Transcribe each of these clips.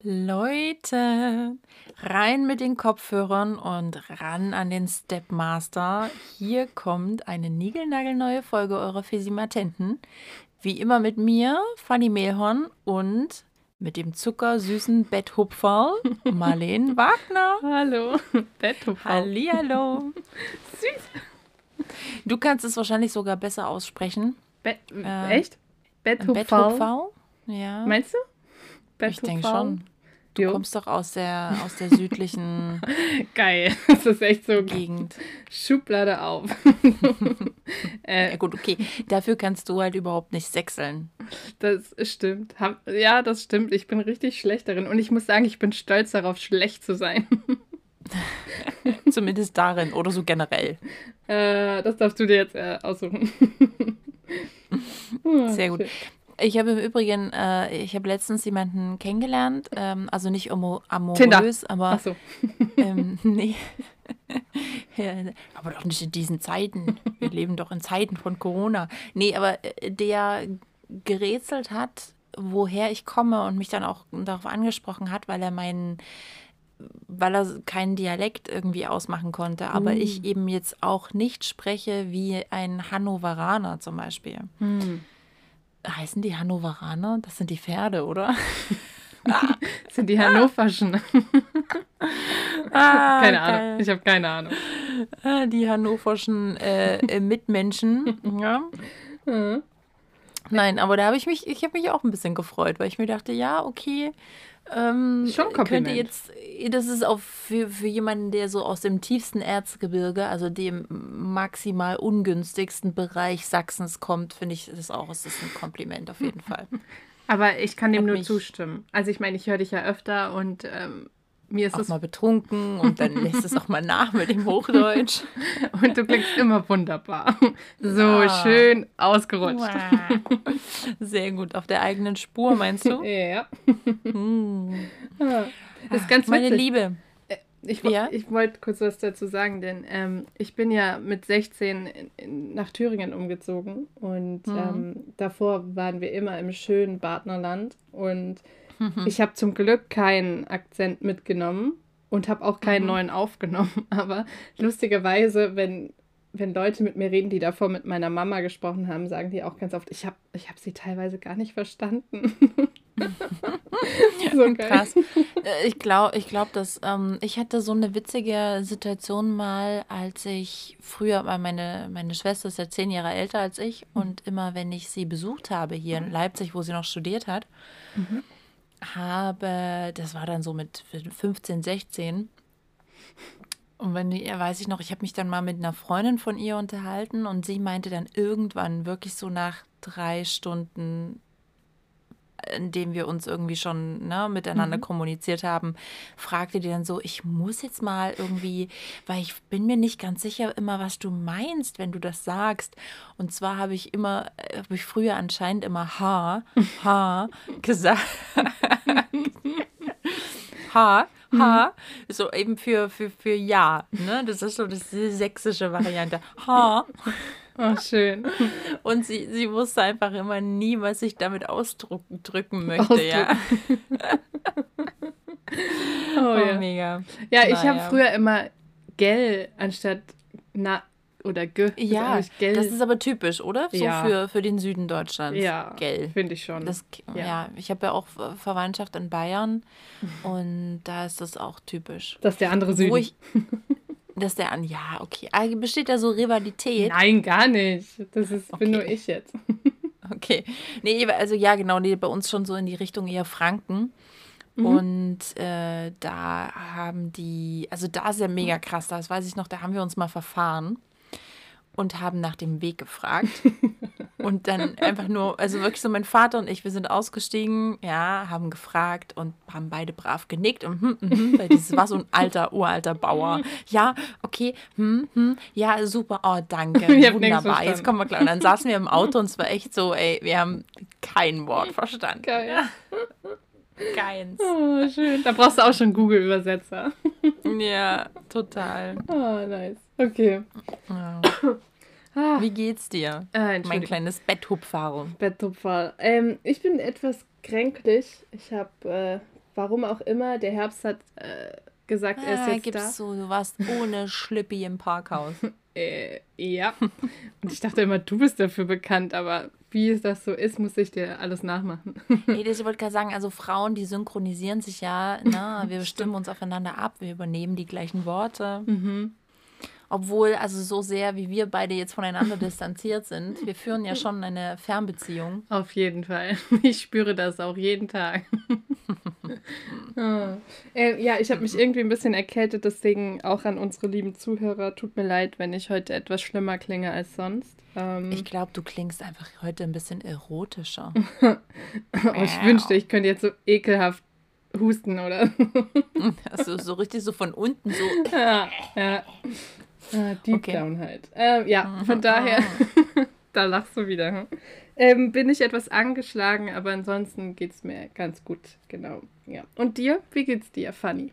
Leute, rein mit den Kopfhörern und ran an den Stepmaster. Hier kommt eine niegelnagelneue Folge eurer Fesimatenten. Wie immer mit mir, Fanny Mehlhorn und mit dem zuckersüßen Betthupferl, Marlene Wagner. Hallo, Betthupferl. Hallihallo. Süß. Du kannst es wahrscheinlich sogar besser aussprechen. Be äh, echt? Betthupferl? Betthupferl? Ja. Meinst du? Betthupferl? Ich denke schon. Du jo. kommst doch aus der, aus der südlichen. Geil. Das ist echt so. Gegend. Schublade auf. äh, ja, gut, okay. Dafür kannst du halt überhaupt nicht sechseln. Das stimmt. Ja, das stimmt. Ich bin richtig schlecht darin. Und ich muss sagen, ich bin stolz darauf, schlecht zu sein. Zumindest darin oder so generell. Äh, das darfst du dir jetzt äh, aussuchen. Sehr gut. Ich habe im Übrigen, äh, ich habe letztens jemanden kennengelernt, ähm, also nicht amorös, Tinder. aber. Ach so. ähm, nee. ja, aber doch nicht in diesen Zeiten. Wir leben doch in Zeiten von Corona. Nee, aber äh, der gerätselt hat, woher ich komme und mich dann auch darauf angesprochen hat, weil er meinen weil er keinen Dialekt irgendwie ausmachen konnte, aber mm. ich eben jetzt auch nicht spreche wie ein Hannoveraner zum Beispiel. Mm heißen die Hannoveraner? Das sind die Pferde, oder? das sind die Hannoverschen. ah, keine geil. Ahnung. Ich habe keine Ahnung. Ah, die hannoverschen äh, äh Mitmenschen. ja. Mhm. Nein, aber da habe ich mich, ich habe mich auch ein bisschen gefreut, weil ich mir dachte, ja, okay, ähm, Schon Kompliment. Könnte jetzt, das ist auch für, für jemanden, der so aus dem tiefsten Erzgebirge, also dem maximal ungünstigsten Bereich Sachsens kommt, finde ich das auch, es ist ein Kompliment auf jeden Fall. Aber ich kann dem Hat nur zustimmen. Also ich meine, ich höre dich ja öfter und ähm, mir ist auch es mal betrunken und dann lässt es auch mal nach mit dem Hochdeutsch. und du klingst immer wunderbar. So ja. schön ausgerutscht. Wow. Sehr gut. Auf der eigenen Spur, meinst du? ja. Hm. Das ist ganz Meine witzig. Liebe. Äh, ich, ja? ich wollte kurz was dazu sagen, denn ähm, ich bin ja mit 16 in, in, nach Thüringen umgezogen und mhm. ähm, davor waren wir immer im schönen Badnerland und Mhm. Ich habe zum Glück keinen Akzent mitgenommen und habe auch keinen mhm. neuen aufgenommen. Aber lustigerweise, wenn, wenn Leute mit mir reden, die davor mit meiner Mama gesprochen haben, sagen die auch ganz oft, ich habe ich hab sie teilweise gar nicht verstanden. so krass. Äh, ich glaube, ich glaub, dass ähm, ich hatte so eine witzige Situation mal, als ich früher, weil meine, meine Schwester ist ja zehn Jahre älter als ich mhm. und immer, wenn ich sie besucht habe hier in Leipzig, wo sie noch studiert hat, mhm habe, das war dann so mit 15, 16. Und wenn weiß ich noch, ich habe mich dann mal mit einer Freundin von ihr unterhalten und sie meinte dann irgendwann, wirklich so nach drei Stunden in dem wir uns irgendwie schon ne, miteinander mhm. kommuniziert haben, fragte die dann so, ich muss jetzt mal irgendwie, weil ich bin mir nicht ganz sicher immer, was du meinst, wenn du das sagst. Und zwar habe ich immer, habe ich früher anscheinend immer ha, ha gesagt. ha, ha, so eben für, für, für ja. Ne? Das ist so das sächsische Variante. Ha. Oh, schön. Und sie, sie wusste einfach immer nie, was ich damit ausdrücken möchte, Ausdrücken. ja. oh, oh, ja. mega. Ja, ich habe früher immer gell anstatt na oder ge. Ja, gell. das ist aber typisch, oder? So ja. für, für den Süden Deutschlands. Ja, gell. Finde ich schon. Das, ja. ja. ich habe ja auch Verwandtschaft in Bayern und da ist das auch typisch. Das ist der andere Süden. Wo ich, dass der an, ja, okay. Ah, besteht da so Rivalität? Nein, gar nicht. Das ist, okay. bin nur ich jetzt. okay. Nee, also ja, genau, nee, bei uns schon so in die Richtung eher Franken. Mhm. Und äh, da haben die, also da ist ja mega krass, das weiß ich noch, da haben wir uns mal verfahren und haben nach dem Weg gefragt. und dann einfach nur, also wirklich so mein Vater und ich, wir sind ausgestiegen, ja, haben gefragt und haben beide brav genickt und hm, hm, weil dieses war so ein alter, uralter Bauer. Ja, okay, hm, hm, ja, super, oh, danke, wunderbar, jetzt kommen wir klar. Und dann saßen wir im Auto und es war echt so, ey, wir haben kein Wort verstanden. Geil. Ja. Keins. Oh, schön. Da brauchst du auch schon Google-Übersetzer. ja, total. Oh, nice. Okay. Ja. Wie geht's dir? Äh, mein kleines Betthupfer. Betthupfer. Ähm, ich bin etwas kränklich. Ich habe, äh, warum auch immer, der Herbst hat äh, gesagt, er ist Ah, jetzt gibt's da. so, du warst ohne Schlippi im Parkhaus. Äh, ja. Und ich dachte immer, du bist dafür bekannt, aber wie es das so ist, muss ich dir alles nachmachen. Nee, ich wollte gerade sagen, also Frauen, die synchronisieren sich ja, ne? wir stimmen uns aufeinander ab, wir übernehmen die gleichen Worte. Mhm. Obwohl, also so sehr, wie wir beide jetzt voneinander distanziert sind, wir führen ja schon eine Fernbeziehung. Auf jeden Fall. Ich spüre das auch jeden Tag. Ah. äh, ja, ich habe mich irgendwie ein bisschen erkältet, deswegen auch an unsere lieben Zuhörer. Tut mir leid, wenn ich heute etwas schlimmer klinge als sonst. Ähm, Ich glaube, du klingst einfach heute ein bisschen erotischer. oh, ich wünschte, ich könnte jetzt so ekelhaft husten oder. Also so richtig so von unten so. ja, ja. Ah, deep Okay. down halt. Ähm, ja, von daher, da lachst du wieder. hm? Ähm, bin ich etwas angeschlagen, aber ansonsten geht es mir ganz gut. Genau. Ja. Und dir? Wie geht's dir, Fanny?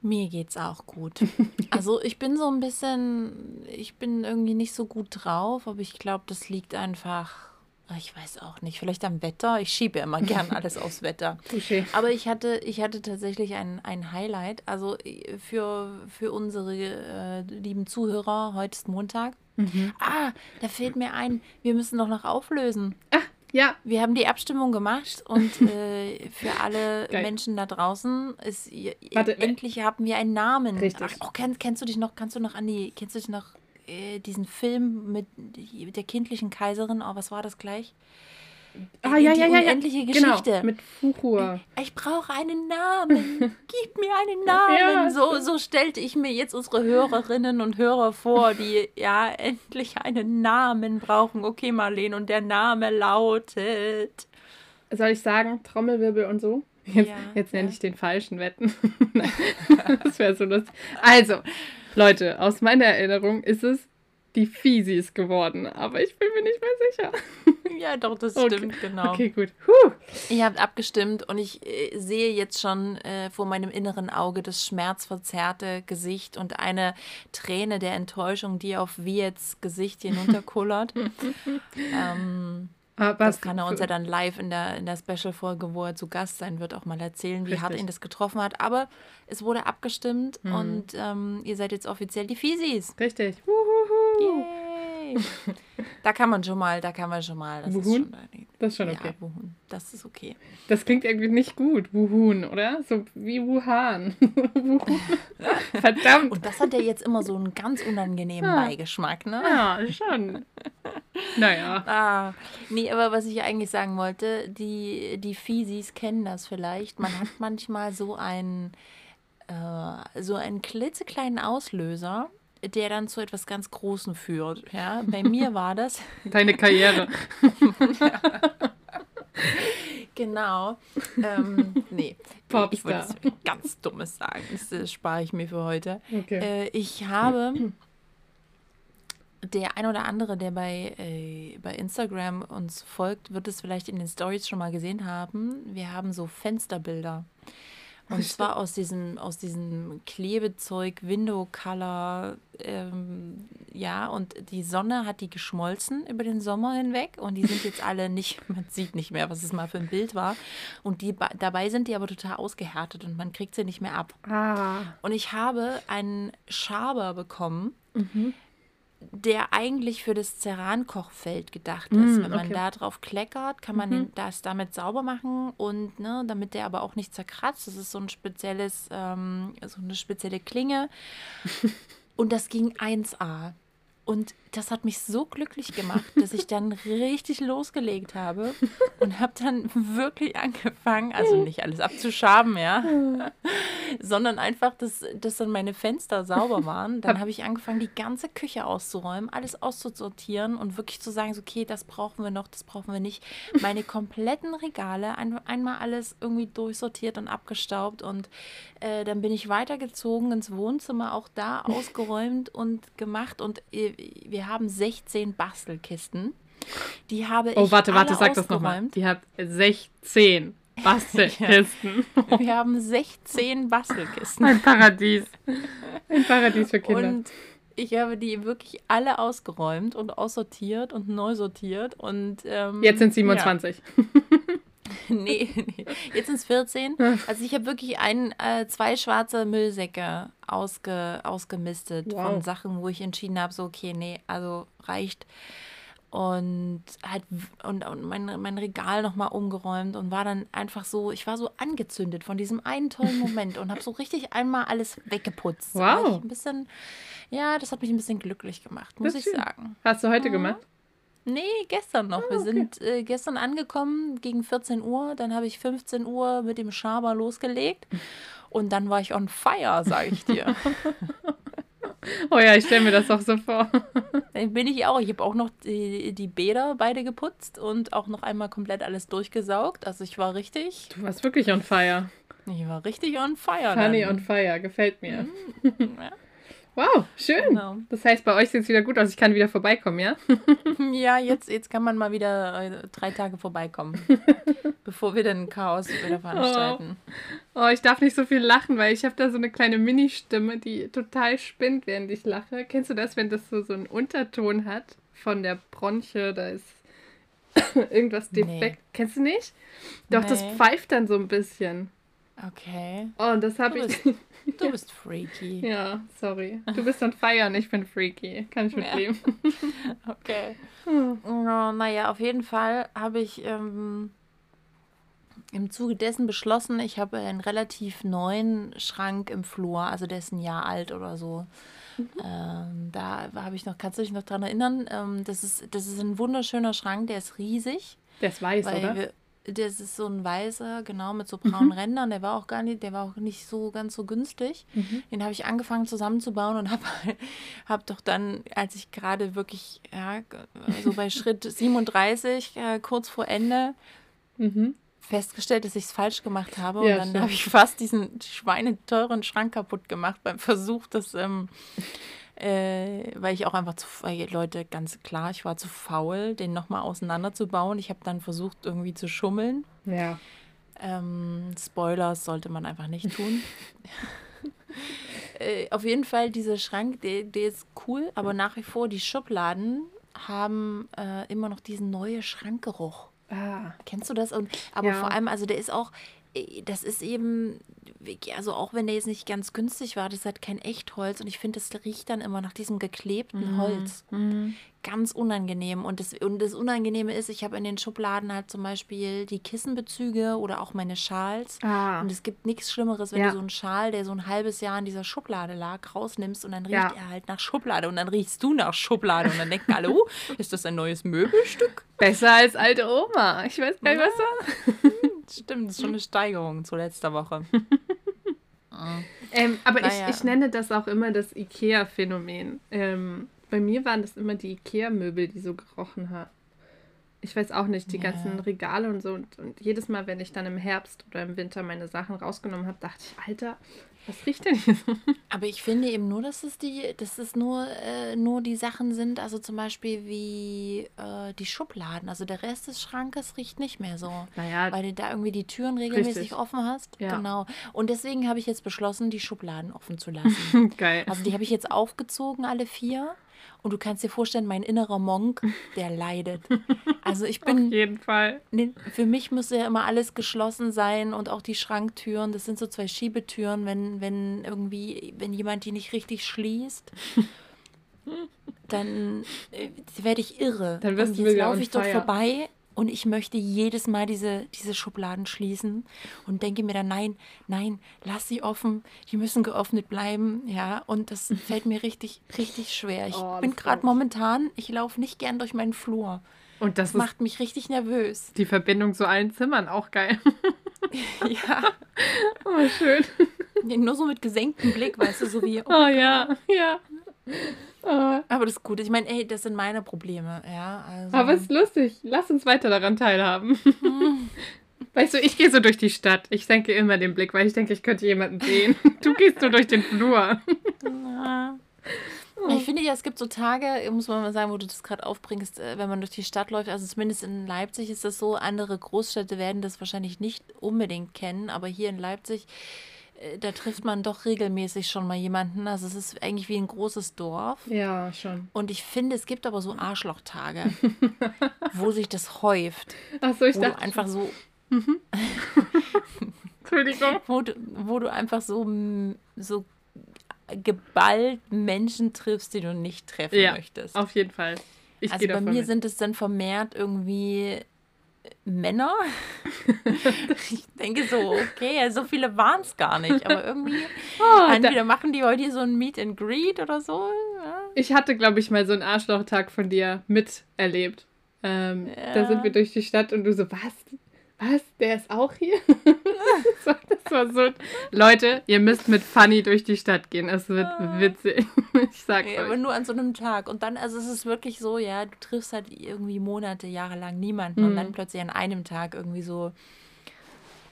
Mir geht's auch gut. Also ich bin so ein bisschen, ich bin irgendwie nicht so gut drauf, aber ich glaube, das liegt einfach, ich weiß auch nicht, vielleicht am Wetter. Ich schiebe ja immer gern alles aufs Wetter. Touché. Aber ich hatte, ich hatte tatsächlich ein, ein Highlight. Also äh, für, für unsere äh, lieben Zuhörer, heute ist Montag. Ah, da fällt mir ein, wir müssen doch noch auflösen. Ja, Wir haben die Abstimmung gemacht und äh, für alle Geil. Menschen da draußen ist ihr- Warte, äh, endlich haben wir einen Namen. Richtig. Ach, oh, kennst, kennst du dich noch, kannst du noch an die, kennst du dich noch äh, diesen Film mit der kindlichen Kaiserin? Oh, was war das gleich? ah, ja, die ja, ja, ja. unendliche Geschichte. Genau, mit Fuchur. Ich brauche einen Namen. Gib mir einen Namen. Ja. So, so stellte ich mir jetzt unsere Hörerinnen und Hörer vor, die ja endlich einen Namen brauchen. Okay, Marlene, und der Name lautet. Soll ich sagen, Trommelwirbel und so? Jetzt, Ja, jetzt nenne ich den falschen Wetten. Das wäre so lustig. Also, Leute, aus meiner Erinnerung ist es die Fiesis geworden, aber ich bin mir nicht mehr sicher. Ja, doch, das Okay. stimmt, genau. Okay, gut. Huh. Ihr habt abgestimmt und ich äh, sehe jetzt schon äh, vor meinem inneren Auge das schmerzverzerrte Gesicht und eine Träne der Enttäuschung, die auf Wiets Gesicht hinunterkullert. ähm, Aber das kann er uns ja dann live in der, in der Special-Folge, wo er zu Gast sein wird, auch mal erzählen, wie hart Richtig. ihn das getroffen hat. Aber es wurde abgestimmt und ähm, ihr seid jetzt offiziell die Fiesis. Richtig. Huhuhu. Yay! da kann man schon mal, da kann man schon mal. Das ist Wuhun? schon, Das ist schon ja, okay. Wuhun. Das ist okay. Das klingt irgendwie nicht gut. Wuhun, oder? So wie Wuhan. Wuhan. Verdammt. Und das hat ja jetzt immer so einen ganz unangenehmen Ja. Beigeschmack, ne? Ja, schon. Naja. Ah, nee, aber was ich eigentlich sagen wollte, die, die Fiesis kennen das vielleicht. Man hat manchmal so einen, äh, so einen klitzekleinen Auslöser, der dann zu etwas ganz Großem führt. Ja? Bei mir war das, Deine Karriere. genau, ähm, nee, ich wollte Popstar. ganz Dummes sagen. Das, äh, spare ich mir für heute. Okay. Äh, ich habe der ein oder andere, der bei, äh, bei Instagram uns folgt, wird es vielleicht in den Stories schon mal gesehen haben. Wir haben so Fensterbilder. Und zwar aus diesem, aus diesem Klebezeug, Window Color, ähm, ja, und die Sonne hat die geschmolzen über den Sommer hinweg und die sind jetzt alle nicht, man sieht nicht mehr, was es mal für ein Bild war. Und die, dabei sind die aber total ausgehärtet und man kriegt sie nicht mehr ab. Ah. Und ich habe einen Schaber bekommen, der eigentlich für das Ceran-Kochfeld gedacht ist. Mm, Wenn man okay. da drauf kleckert, kann man den, das damit sauber machen und ne, damit der aber auch nicht zerkratzt. Das ist so ein spezielles, ähm, so eine spezielle Klinge. Und das ging 1A. Und das hat mich so glücklich gemacht, dass ich dann richtig losgelegt habe und habe dann wirklich angefangen, also nicht alles abzuschaben, ja, sondern einfach, dass, dass dann meine Fenster sauber waren. Dann habe ich angefangen, die ganze Küche auszuräumen, alles auszusortieren und wirklich zu sagen, so, okay, das brauchen wir noch, das brauchen wir nicht. Meine kompletten Regale, ein, einmal alles irgendwie durchsortiert und abgestaubt und äh, dann bin ich weitergezogen ins Wohnzimmer, auch da ausgeräumt und gemacht und äh, wir haben 16 Bastelkisten. Die habe Oh, ich warte, warte, alle sag das nochmal. Die hat 16 Bastelkisten. Wir haben 16 Bastelkisten. Ein Paradies. Ein Paradies für Kinder. Und ich habe die wirklich alle ausgeräumt und aussortiert und neu sortiert und ähm, jetzt sind 27. Ja. nee, nee, jetzt sind es 14. Also ich habe wirklich ein, äh, zwei schwarze Müllsäcke ausge, ausgemistet wow. von Sachen, wo ich entschieden habe, so okay, nee, also reicht und halt und, und mein, mein Regal nochmal umgeräumt und war dann einfach so, ich war so angezündet von diesem einen tollen Moment und habe so richtig einmal alles weggeputzt. Wow. Ein bisschen, ja, das hat mich ein bisschen glücklich gemacht, muss ich schön. sagen. Hast du heute ja. gemacht? Nee, gestern noch. Ah, Wir sind äh, gestern angekommen gegen 14 Uhr. Dann habe ich 15 Uhr mit dem Schaber losgelegt. Und dann war ich on fire, sage ich dir. Oh ja, ich stelle mir das auch so vor. Bin ich auch. Ich habe auch noch die, die Bäder beide geputzt und auch noch einmal komplett alles durchgesaugt. Also ich war richtig. Du warst wirklich on fire. Ich war richtig on fire. Funny on fire, gefällt mir. Mhm. Ja. Wow, schön. Genau. Das heißt, bei euch sieht es wieder gut aus. Ich kann wieder vorbeikommen, ja? ja, jetzt, jetzt kann man mal wieder äh, drei Tage vorbeikommen, bevor wir dann Chaos wieder veranstalten. Oh. oh, ich darf nicht so viel lachen, weil ich habe da so eine kleine Mini-Stimme, die total spinnt, während ich lache. Kennst du das, wenn das so, so einen Unterton hat von der Bronche? Da ist irgendwas defekt. Nee. Kennst du nicht? Doch, nee. das pfeift dann so ein bisschen. Okay. Oh, und das habe ich. Du bist freaky. ja, sorry. Du bist dann feiern, ich bin freaky. Kann ich mitleben. Ja. okay. Hm. Oh, naja, auf jeden Fall habe ich ähm, im Zuge dessen beschlossen, ich habe einen relativ neuen Schrank im Flur, also der ist ein Jahr alt oder so. Mhm. Ähm, da habe ich noch, kannst du dich noch dran erinnern? Ähm, das, ist, das ist ein wunderschöner Schrank, der ist riesig. Der ist weiß, oder? Wir, das ist so ein weißer, genau, mit so braunen mhm. Rändern. Der war auch gar nicht, der war auch nicht so ganz so günstig. Mhm. Den habe ich angefangen zusammenzubauen und habe hab doch dann, als ich gerade wirklich, ja, so bei Schritt 37, äh, kurz vor Ende, mhm. festgestellt, dass ich es falsch gemacht habe. Ja, und dann habe ich fast diesen schweineteuren Schrank kaputt gemacht beim Versuch, das ähm, äh, weil ich auch einfach zu, Leute, ganz klar, ich war zu faul, den nochmal auseinanderzubauen. Ich habe dann versucht, irgendwie zu schummeln. Ja. Ähm, Spoilers sollte man einfach nicht tun. äh, auf jeden Fall, dieser Schrank, der, der ist cool, aber nach wie vor, die Schubladen haben äh, immer noch diesen neuen Schrankgeruch. Ah. Kennst du das? Und, aber ja. vor allem, also der ist auch, das ist eben, also auch wenn der jetzt nicht ganz günstig war, das ist halt kein Echtholz und ich finde, das riecht dann immer nach diesem geklebten mhm. Holz. Mhm. Ganz unangenehm. Und das, und das Unangenehme ist, ich habe in den Schubladen halt zum Beispiel die Kissenbezüge oder auch meine Schals. Ah. Und es gibt nichts Schlimmeres, wenn ja. du so einen Schal, der so ein halbes Jahr in dieser Schublade lag, rausnimmst und dann riecht ja. er halt nach Schublade und dann riechst du nach Schublade und dann denken alle, oh, ist das ein neues Möbelstück? Besser als alte Oma. Ich weiß gar nicht, was da. Stimmt, das ist schon eine Steigerung zu letzter Woche. ähm, aber naja. ich, ich nenne das auch immer das IKEA-Phänomen. Ähm, bei mir waren das immer die IKEA-Möbel, die so gerochen haben. Ich weiß auch nicht, die yeah. ganzen Regale und so. Und, und, jedes Mal, wenn ich dann im Herbst oder im Winter meine Sachen rausgenommen habe, dachte ich, Alter, was riecht denn hier so? Aber ich finde eben nur, dass es die, dass es nur, äh, nur die Sachen sind, also zum Beispiel wie äh, die Schubladen. Also der Rest des Schrankes riecht nicht mehr so. Naja, weil du da irgendwie die Türen regelmäßig richtig. offen hast. Ja. Genau. Und deswegen habe ich jetzt beschlossen, die Schubladen offen zu lassen. Geil. Also die habe ich jetzt aufgezogen, alle vier. Und du kannst dir vorstellen, mein innerer Monk, der leidet. Also ich bin. Auf jeden Fall. Für mich muss ja immer alles geschlossen sein und auch die Schranktüren. Das sind so zwei Schiebetüren, wenn, wenn irgendwie, wenn jemand die nicht richtig schließt. dann äh, werde ich irre. Dann wirst und jetzt laufe ich dort vorbei und ich möchte jedes Mal diese, diese Schubladen schließen und denke mir dann, nein, nein, lass sie offen, die müssen geöffnet bleiben. Ja, und das fällt mir richtig, richtig schwer. Ich oh, bin gerade momentan, ich laufe nicht gern durch meinen Flur. Und das, das macht mich richtig nervös. Die Verbindung zu allen Zimmern auch geil. ja. Oh, schön. Nur so mit gesenktem Blick, weißt du, so wie. Oh, oh ja, ja. Aber das ist gut. Ich meine, ey, das sind meine Probleme, ja. Also. Aber es ist lustig. Lass uns weiter daran teilhaben. Hm. Weißt du, ich gehe so durch die Stadt. Ich senke immer den Blick, weil ich denke, ich könnte jemanden sehen. Du gehst so durch den Flur. Ja. Ich finde ja, es gibt so Tage, muss man mal sagen, wo du das gerade aufbringst, äh, wenn man durch die Stadt läuft. Also zumindest in Leipzig ist das so. Andere Großstädte werden das wahrscheinlich nicht unbedingt kennen, aber hier in Leipzig da trifft man doch regelmäßig schon mal jemanden. Also es ist eigentlich wie ein großes Dorf. Ja, schon. Und ich finde, es gibt aber so Arschlochtage, wo sich das häuft. Ach so, ich wo dachte. du einfach so, Entschuldigung. wo du, wo du einfach so, so geballt Menschen triffst, die du nicht treffen Ja, möchtest. Auf jeden Fall. Ich also bei mir mit. sind es dann vermehrt irgendwie Männer. ich denke so, okay, so viele waren es gar nicht, aber irgendwie Oh, da, entweder machen die heute so ein Meet and Greet oder so. Ja. ich hatte, glaube ich, mal so einen Arschlochtag von dir miterlebt. Ähm, Da Ja. sind wir durch die Stadt und du so, was? Was? Der ist auch hier? das, war, das war so. Leute, ihr müsst mit Funny durch die Stadt gehen. Es wird witzig. Ich sag's Ja, aber euch. nur an so einem Tag. Und dann, also es ist wirklich so, ja, du triffst halt irgendwie Monate, Jahre lang niemanden und Mhm. dann plötzlich an einem Tag irgendwie so,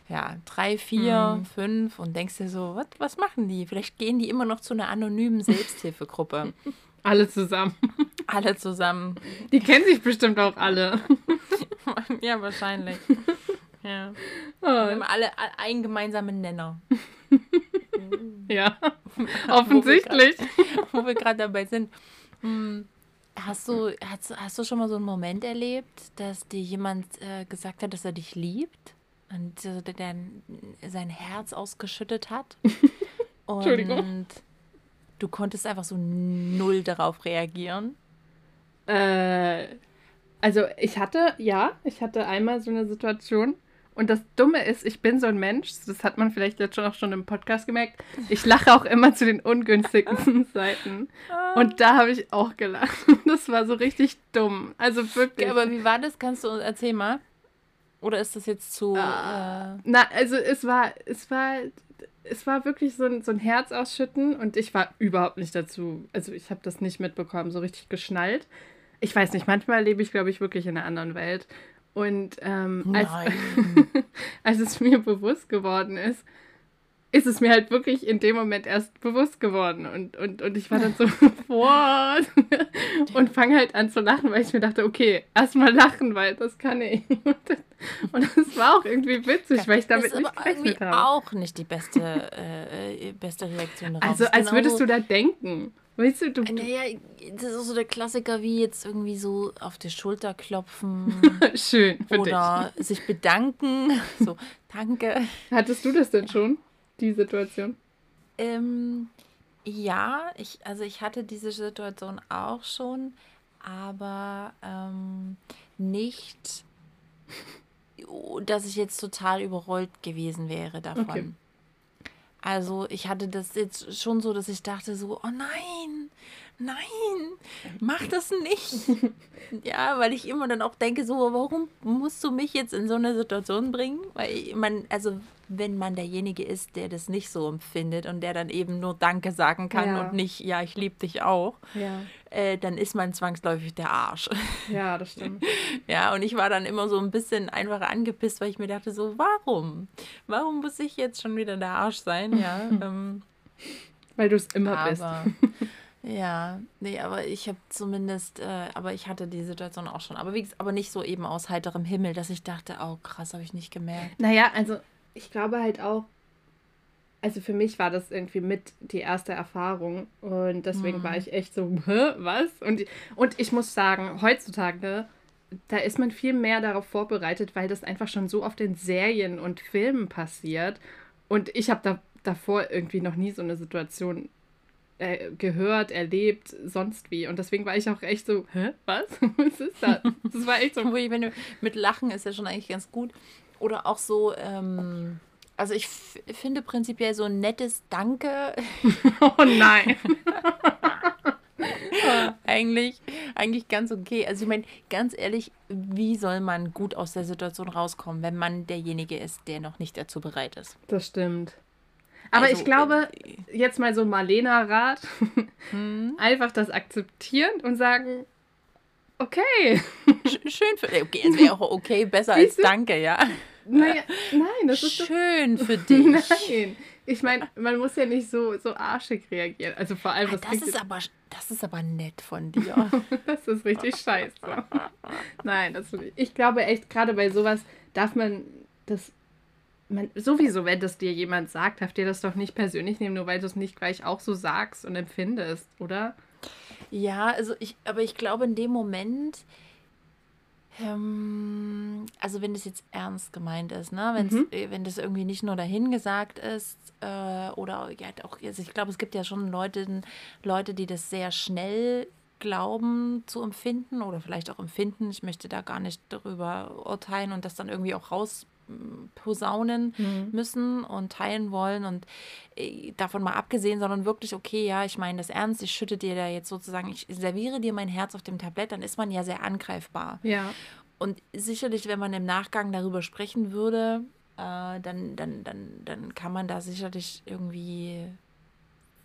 ja, drei, vier, Mhm. fünf und denkst dir so, was, was machen die? Vielleicht gehen die immer noch zu einer anonymen Selbsthilfegruppe. Alle zusammen. Alle zusammen. Die kennen sich bestimmt auch alle. ja, wahrscheinlich. Ja. Oh, Wir haben alle einen gemeinsamen Nenner. ja, offensichtlich. Wo wir gerade dabei sind. Hm, Hast du, hast, hast du schon mal so einen Moment erlebt, dass dir jemand äh, gesagt hat, dass er dich liebt und äh, der dann sein Herz ausgeschüttet hat? Und Entschuldigung. Du konntest einfach so null darauf reagieren? Äh, also ich hatte, ja, ich hatte einmal so eine Situation. Und das Dumme ist, ich bin so ein Mensch, das hat man vielleicht jetzt schon auch schon im Podcast gemerkt, ich lache auch immer zu den ungünstigsten Seiten. Und da habe ich auch gelacht. Das war so richtig dumm. Also wirklich. Okay, aber wie war das? Kannst du erzähl mal? Oder ist das jetzt zu. Ah. Äh, Na, also es war, es war, es war wirklich so ein, so ein Herz ausschütten und ich war überhaupt nicht dazu, also ich habe das nicht mitbekommen, so richtig geschnallt. Ich weiß nicht, manchmal lebe ich, glaube ich, wirklich in einer anderen Welt. Und ähm, als, als es mir bewusst geworden ist, ist es mir halt wirklich in dem Moment erst bewusst geworden. Und, und, und ich war dann so, what? Und fange halt an zu lachen, weil ich mir dachte, okay, erstmal lachen, weil das kann ich. Und es war auch irgendwie witzig, weil ich damit ist nicht gerechnet habe. auch nicht die beste, äh, beste Reaktion darauf. Also, als würdest genauso- du da denken. Weißt du, du, du Naja, das ist so der Klassiker, wie jetzt irgendwie so auf die Schulter klopfen schön für oder sich bedanken. So, danke. dich. Hattest du das denn schon, die Situation? Ähm, ja, ich, also ich hatte diese Situation auch schon, aber ähm, nicht, dass ich jetzt total überrollt gewesen wäre davon. Okay. Also ich hatte das jetzt schon so, dass ich dachte so, oh nein, nein, mach das nicht. ja, weil ich immer dann auch denke so, warum musst du mich jetzt in so eine Situation bringen? Weil man, also wenn man derjenige ist, der das nicht so empfindet und der dann eben nur Danke sagen kann Ja. und nicht, ja, ich liebe dich auch, Ja. äh, dann ist man zwangsläufig der Arsch. Ja, das stimmt. Ja, und ich war dann immer so ein bisschen einfach angepisst, weil ich mir dachte, so, warum? Warum muss ich jetzt schon wieder der Arsch sein? Ja, ähm, Weil du es immer bist. Ja, nee, aber ich habe zumindest, äh, aber ich hatte die Situation auch schon. Aber wie aber nicht so eben aus heiterem Himmel, dass ich dachte, oh krass, habe ich nicht gemerkt. Naja, also ich glaube halt auch, also für mich war das irgendwie mit die erste Erfahrung und deswegen Mhm. war ich echt so, Hä, was? Und, und ich muss sagen, heutzutage, da ist man viel mehr darauf vorbereitet, weil das einfach schon so oft in Serien und Filmen passiert. Und ich habe da davor irgendwie noch nie so eine Situation äh, gehört, erlebt, sonst wie. Und deswegen war ich auch echt so, hä, was? Was ist das? Das war echt so, Wo ich, wenn du mit Lachen ist ja schon eigentlich ganz gut. Oder auch so, ähm, also ich finde prinzipiell so ein nettes Danke oh nein. eigentlich, eigentlich ganz okay. Also ich meine, ganz ehrlich, wie soll man gut aus der Situation rauskommen, wenn man derjenige ist, der noch nicht dazu bereit ist? Das stimmt. Aber Also, ich glaube, äh, jetzt mal so Marlena-Rat, hm, einfach das akzeptieren und sagen, okay. sch- schön für Okay, es wäre auch okay, besser als? Danke, ja. Naja, nein, das ist Schön für dich. Nein. Ich meine, man muss ja nicht so, so arschig reagieren. Also vor allem, Ah, das, Das ist, aber, das ist aber nett von dir. das ist richtig scheiße. Nein, das ich glaube echt, gerade bei sowas darf man das man, sowieso, wenn das dir jemand sagt, darf dir das doch nicht persönlich nehmen, nur weil du es nicht gleich auch so sagst und empfindest, oder? Ja, also ich, aber ich glaube in dem Moment, ähm, also wenn das jetzt ernst gemeint ist, ne? Wenn's, mhm. Äh, wenn das irgendwie nicht nur dahingesagt ist äh, oder ja auch, also ich glaube, es gibt ja schon Leute, Leute, die das sehr schnell glauben zu empfinden oder vielleicht auch empfinden. Ich möchte da gar nicht darüber urteilen und das dann irgendwie auch raus posaunen mhm. müssen und teilen wollen und äh, davon mal abgesehen, sondern wirklich, okay, ja, ich meine das ernst, ich schütte dir da jetzt sozusagen, ich serviere dir mein Herz auf dem Tablett, dann ist man ja sehr angreifbar. Ja. Und sicherlich, wenn man im Nachgang darüber sprechen würde, äh, dann, dann, dann, dann kann man da sicherlich irgendwie,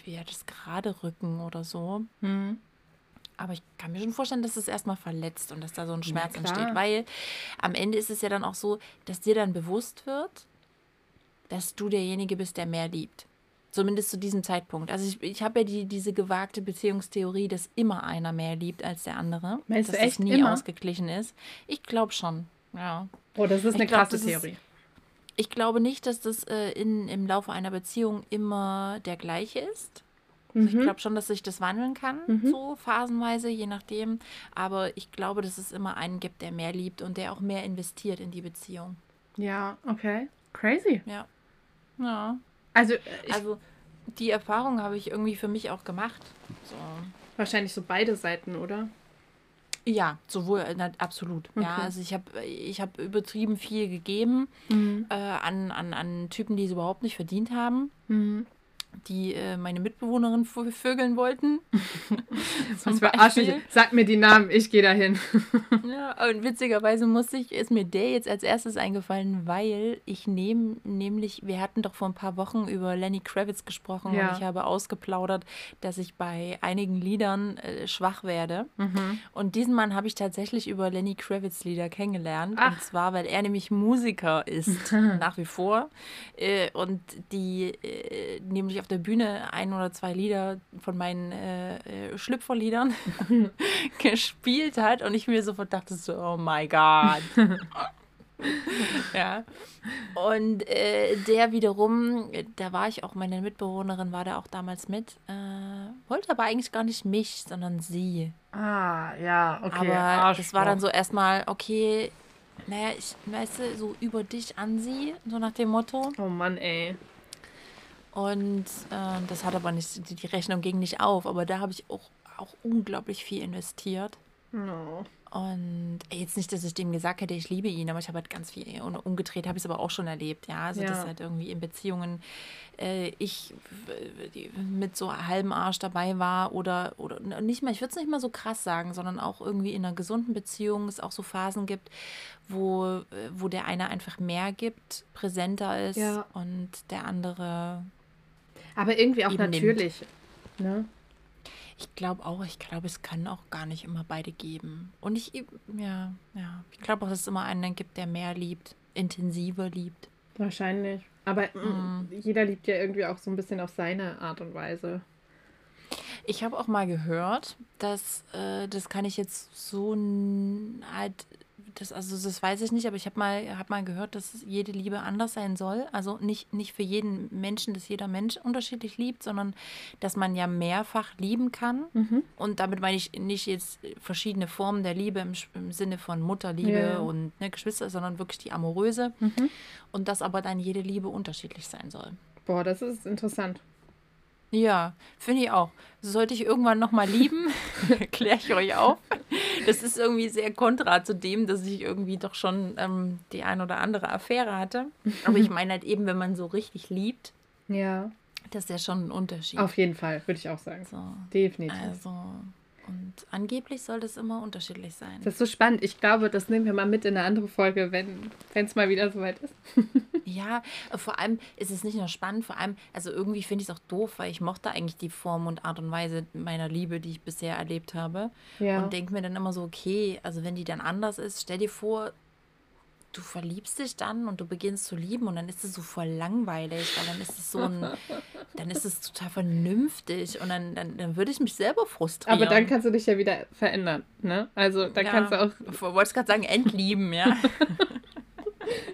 wie ja, das gerade rücken oder so. Mhm. Aber ich kann mir schon vorstellen, dass es erstmal verletzt und dass da so ein Schmerz ja, entsteht. Weil am Ende ist es ja dann auch so, dass dir dann bewusst wird, dass du derjenige bist, der mehr liebt. Zumindest zu diesem Zeitpunkt. Also ich, ich habe ja die, diese gewagte Beziehungstheorie, dass immer einer mehr liebt als der andere. Meinst dass du echt es nie immer? ausgeglichen ist. Ich glaube schon, ja. Oh, das ist eine glaub, krasse Theorie. Ist, ich glaube nicht, dass das äh, in, im Laufe einer Beziehung immer der gleiche ist. Mhm. Ich glaube schon, dass sich das wandeln kann, mhm. so phasenweise, je nachdem. Aber ich glaube, dass es immer einen gibt, der mehr liebt und der auch mehr investiert in die Beziehung. Ja, okay. Crazy. Ja. Ja. Also, also die Erfahrung habe ich irgendwie für mich auch gemacht. So. Wahrscheinlich so beide Seiten, oder? Ja, sowohl, na, absolut. Okay. Ja, also ich habe ich hab übertrieben viel gegeben mhm. äh, an, an, an Typen, die es überhaupt nicht verdient haben. Mhm die äh, meine Mitbewohnerin vögeln wollten. Was für Arschig. Sag mir die Namen, ich gehe dahin. ja, und witzigerweise muss ich, ist mir der jetzt als erstes eingefallen, weil ich nehme, nämlich, wir hatten doch vor ein paar Wochen über Lenny Kravitz gesprochen ja. und ich habe ausgeplaudert, dass ich bei einigen Liedern äh, schwach werde. Mhm. Und diesen Mann habe ich tatsächlich über Lenny Kravitz Lieder kennengelernt. Ach. Und zwar, weil er nämlich Musiker ist, nach wie vor. Äh, und die äh, nämlich auf der Bühne ein oder zwei Lieder von meinen äh, äh Schlüpferliedern gespielt hat und ich mir sofort dachte so, oh my God. ja. Und äh, der wiederum, da war ich auch, meine Mitbewohnerin war da auch damals mit, äh, wollte aber eigentlich gar nicht mich, sondern sie. Ah, ja, okay. Aber Arschloch. das war dann so erstmal, okay, naja, ich weißt du, so über dich an sie, so nach dem Motto. Oh Mann, ey. Und äh, das hat aber nicht, die, die Rechnung ging nicht auf, aber da habe ich auch, auch unglaublich viel investiert. No. Und jetzt nicht, dass ich dem gesagt hätte, ich liebe ihn, aber ich habe halt ganz viel umgedreht, habe ich es aber auch schon erlebt, ja. Also ja. dass halt irgendwie in Beziehungen äh, ich mit so halbem Arsch dabei war oder, oder nicht mal, ich würde es nicht mal so krass sagen, sondern auch irgendwie in einer gesunden Beziehung es auch so Phasen gibt, wo, wo der eine einfach mehr gibt, präsenter ist ja. und der andere aber irgendwie auch natürlich. Ne? Ich glaube auch, ich glaube, es kann auch gar nicht immer beide geben. Und ich, ja, ja, ich glaube auch, dass es immer einen gibt, der mehr liebt, intensiver liebt. Wahrscheinlich. Aber mm. jeder liebt ja irgendwie auch so ein bisschen auf seine Art und Weise. Ich habe auch mal gehört, dass, äh, das kann ich jetzt so halt das, also das weiß ich nicht, aber ich habe mal, hab mal gehört, dass jede Liebe anders sein soll. Also nicht, nicht für jeden Menschen, dass jeder Mensch unterschiedlich liebt, sondern dass man ja mehrfach lieben kann. Mhm. Und damit meine ich nicht jetzt verschiedene Formen der Liebe im, im Sinne von Mutterliebe ja. und ne, Geschwister, sondern wirklich die amoröse. Mhm. Und dass aber dann jede Liebe unterschiedlich sein soll. Boah, das ist interessant. Ja, finde ich auch. Sollte ich irgendwann nochmal lieben, kläre ich euch auf. Das ist irgendwie sehr kontra zu dem, dass ich irgendwie doch schon ähm, die ein oder andere Affäre hatte. Aber ich meine halt eben, wenn man so richtig liebt, ja. das ist ja schon ein Unterschied. Auf jeden Fall, würde ich auch sagen. So. Definitiv. Also, und angeblich soll das immer unterschiedlich sein. Das ist so spannend. Ich glaube, das nehmen wir mal mit in eine andere Folge, wenn es mal wieder soweit ist. ja, vor allem ist es nicht nur spannend, vor allem, also irgendwie finde ich es auch doof, weil ich mochte eigentlich die Form und Art und Weise meiner Liebe, die ich bisher erlebt habe. Ja. Und denke mir dann immer so, okay, also wenn die dann anders ist, stell dir vor, du verliebst dich dann und du beginnst zu lieben und dann ist es so voll langweilig, weil dann ist es so ein, dann ist es total vernünftig und dann, dann, dann würde ich mich selber frustrieren. Aber dann kannst du dich ja wieder verändern, ne? Also dann ja, kannst du auch. Ich wollte gerade sagen, entlieben, ja.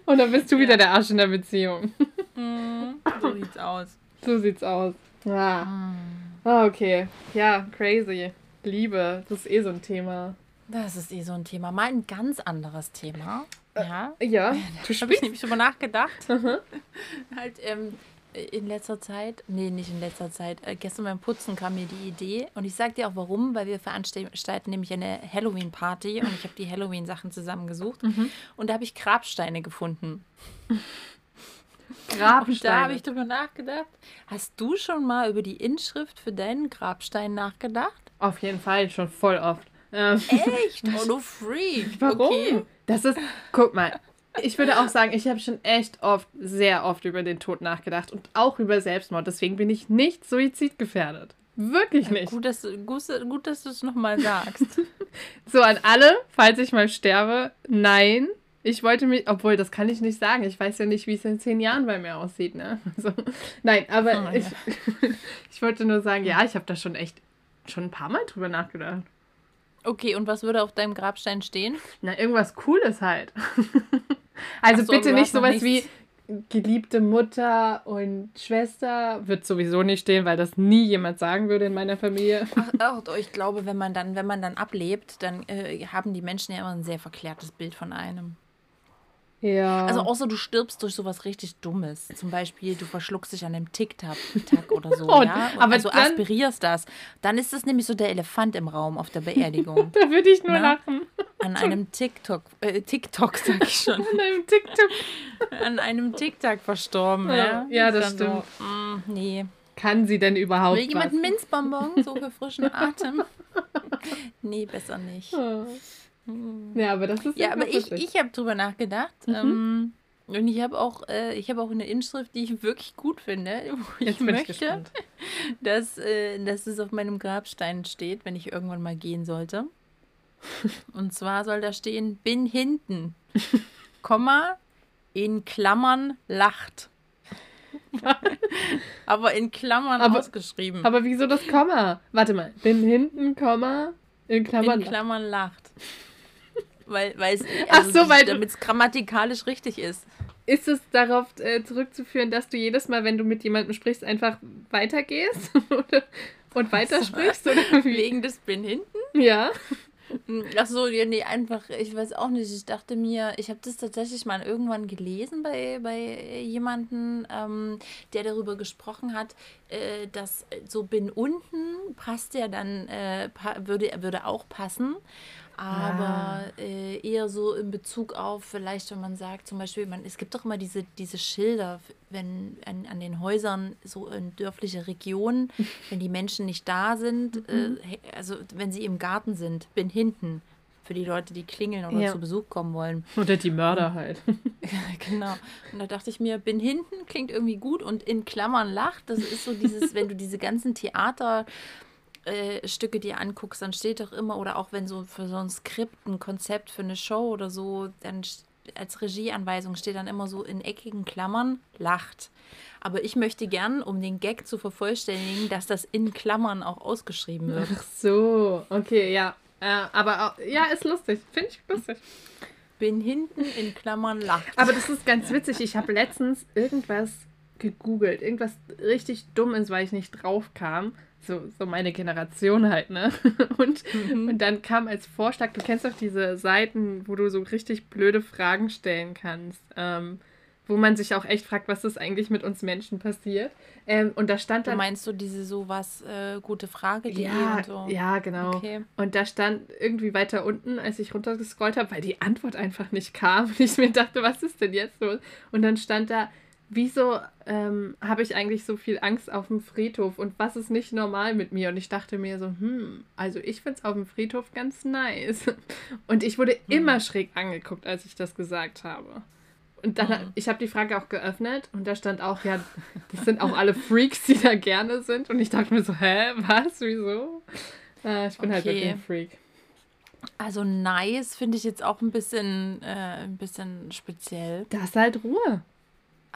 Und dann bist du wieder der Arsch in der Beziehung. Mhm, so sieht's aus. So sieht's aus. Ah. Ah, okay. Ja, crazy. Liebe, das ist eh so ein Thema. Das ist eh so ein Thema. Mal ein ganz anderes Thema. Ja. Ja, du Da habe ich nämlich drüber nachgedacht. halt ähm, in letzter Zeit, nee, nicht in letzter Zeit, äh, gestern beim Putzen kam mir die Idee und ich sag dir auch warum, weil wir veranstalten nämlich eine Halloween-Party und ich habe die Halloween-Sachen zusammengesucht und da habe ich Grabsteine gefunden. Und da habe Grabsteine. ich drüber nachgedacht. Hast du schon mal über die Inschrift für deinen Grabstein nachgedacht? Auf jeden Fall, schon voll oft. Ähm, Echt? Oh, du Freak. Warum? Okay. Das ist, guck mal, ich würde auch sagen, ich habe schon echt oft, sehr oft über den Tod nachgedacht und auch über Selbstmord. Deswegen bin ich nicht suizidgefährdet. Wirklich nicht. Gut, dass, du- gut, gut, dass du es nochmal sagst. So an alle, falls ich mal sterbe, nein. Ich wollte mich, obwohl das kann ich nicht sagen. Ich weiß ja nicht, wie es in zehn Jahren bei mir aussieht. Ne? Also, nein, aber Oh, ich, ich wollte nur sagen, ja, ich habe da schon echt schon ein paar Mal drüber nachgedacht. Okay, und was würde auf deinem Grabstein stehen? Na, irgendwas Cooles halt. also Ach so, bitte nicht sowas wie geliebte Mutter und Schwester. Wird sowieso nicht stehen, weil das nie jemand sagen würde in meiner Familie. Ach, doch, ich glaube, wenn man dann, wenn man dann ablebt, dann äh, haben die Menschen ja immer ein sehr verklärtes Bild von einem. Ja. Also außer du stirbst durch sowas richtig Dummes. Zum Beispiel, du verschluckst dich an einem Tic-Tac Tac oder so, Und- ja? aber also dann- aspirierst das. Dann ist das nämlich so der Elefant im Raum auf der Beerdigung. da würde ich nur Na? lachen. An einem TikTok, äh, TikTok sag ich schon, An einem TikTok. an einem TikTok verstorben, Ja, ja? ja, das dann So, mm, nee. Kann sie denn überhaupt Will jemand einen Minzbonbon, so für frischen Atem? nee, besser nicht. Ja, aber das ist Ja, aber ich, ich habe drüber nachgedacht. Mhm. Ähm, und ich habe auch, äh, ich habe auch eine Inschrift, die ich wirklich gut finde. wo Ich Jetzt ich möchte, gespannt. dass, äh, dass es auf meinem Grabstein steht, wenn ich irgendwann mal gehen sollte. Und zwar soll da stehen, bin hinten, Komma, in Klammern lacht. Aber in Klammern Aber- ausgeschrieben. Aber wieso das Komma? Warte mal. Bin hinten, Komma, in Klammern. in Klammern lacht. Weil, weil es, Ach also so, weil damit es grammatikalisch richtig ist. Ist es darauf äh, zurückzuführen, dass du jedes Mal, wenn du mit jemandem sprichst, einfach weitergehst oder, und weitersprichst? Oder wie? Wegen des bin hinten? Ja. Ach so, ja, nee, einfach, ich weiß auch nicht. Ich dachte mir, ich habe das tatsächlich mal irgendwann gelesen bei, bei jemandem, ähm, der darüber gesprochen hat, äh, dass so bin unten passt ja dann, äh, würde, würde auch passen. Aber äh, eher so in Bezug auf, vielleicht, wenn man sagt, zum Beispiel, man, es gibt doch immer diese, diese Schilder, wenn an, an den Häusern, so in dörfliche Regionen, wenn die Menschen nicht da sind, äh, he- also wenn sie im Garten sind, bin hinten. Für die Leute, die klingeln oder Ja. zu Besuch kommen wollen. Oder die Mörder halt. genau. Und da dachte ich mir, bin hinten klingt irgendwie gut und in Klammern lacht. Das ist so dieses, wenn du diese ganzen Theater. Äh, Stücke dir anguckst, dann steht doch immer, oder auch wenn so für so ein Skript, ein Konzept für eine Show oder so, dann als Regieanweisung steht dann immer so in eckigen Klammern, lacht. Aber ich möchte gern, um den Gag zu vervollständigen, dass das in Klammern auch ausgeschrieben wird. Ach so, okay, ja. Äh, aber auch, ja, ist lustig. Finde ich lustig. Bin hinten in Klammern lacht. Aber das ist ganz witzig. Ich habe letztens irgendwas gegoogelt. Irgendwas richtig Dummes, weil ich nicht drauf kam. So, so meine Generation halt, ne? Und, und dann kam als Vorschlag, du kennst doch diese Seiten, wo du so richtig blöde Fragen stellen kannst. Ähm, wo man sich auch echt fragt, was ist eigentlich mit uns Menschen passiert. Ähm, und da stand Du dann. meinst so diese sowas, äh, gute Frage, die Ja, so. ja, genau. Okay. Und da stand irgendwie weiter unten, als ich runtergescrollt habe, weil die Antwort einfach nicht kam. Und ich mir dachte, was ist denn jetzt los? Und dann stand da, wieso ähm, habe ich eigentlich so viel Angst auf dem Friedhof und was ist nicht normal mit mir? Und ich dachte mir so, hm, also ich finde es auf dem Friedhof ganz nice. Und ich wurde immer schräg angeguckt, als ich das gesagt habe. Und dann, Mhm. ich habe die Frage auch geöffnet und da stand auch, ja, das sind auch alle Freaks, die da gerne sind. Und ich dachte mir so, hä, was, wieso? Äh, ich bin halt Okay. wirklich ein Freak. Also nice finde ich jetzt auch ein bisschen, äh, ein bisschen speziell. Da ist halt Ruhe.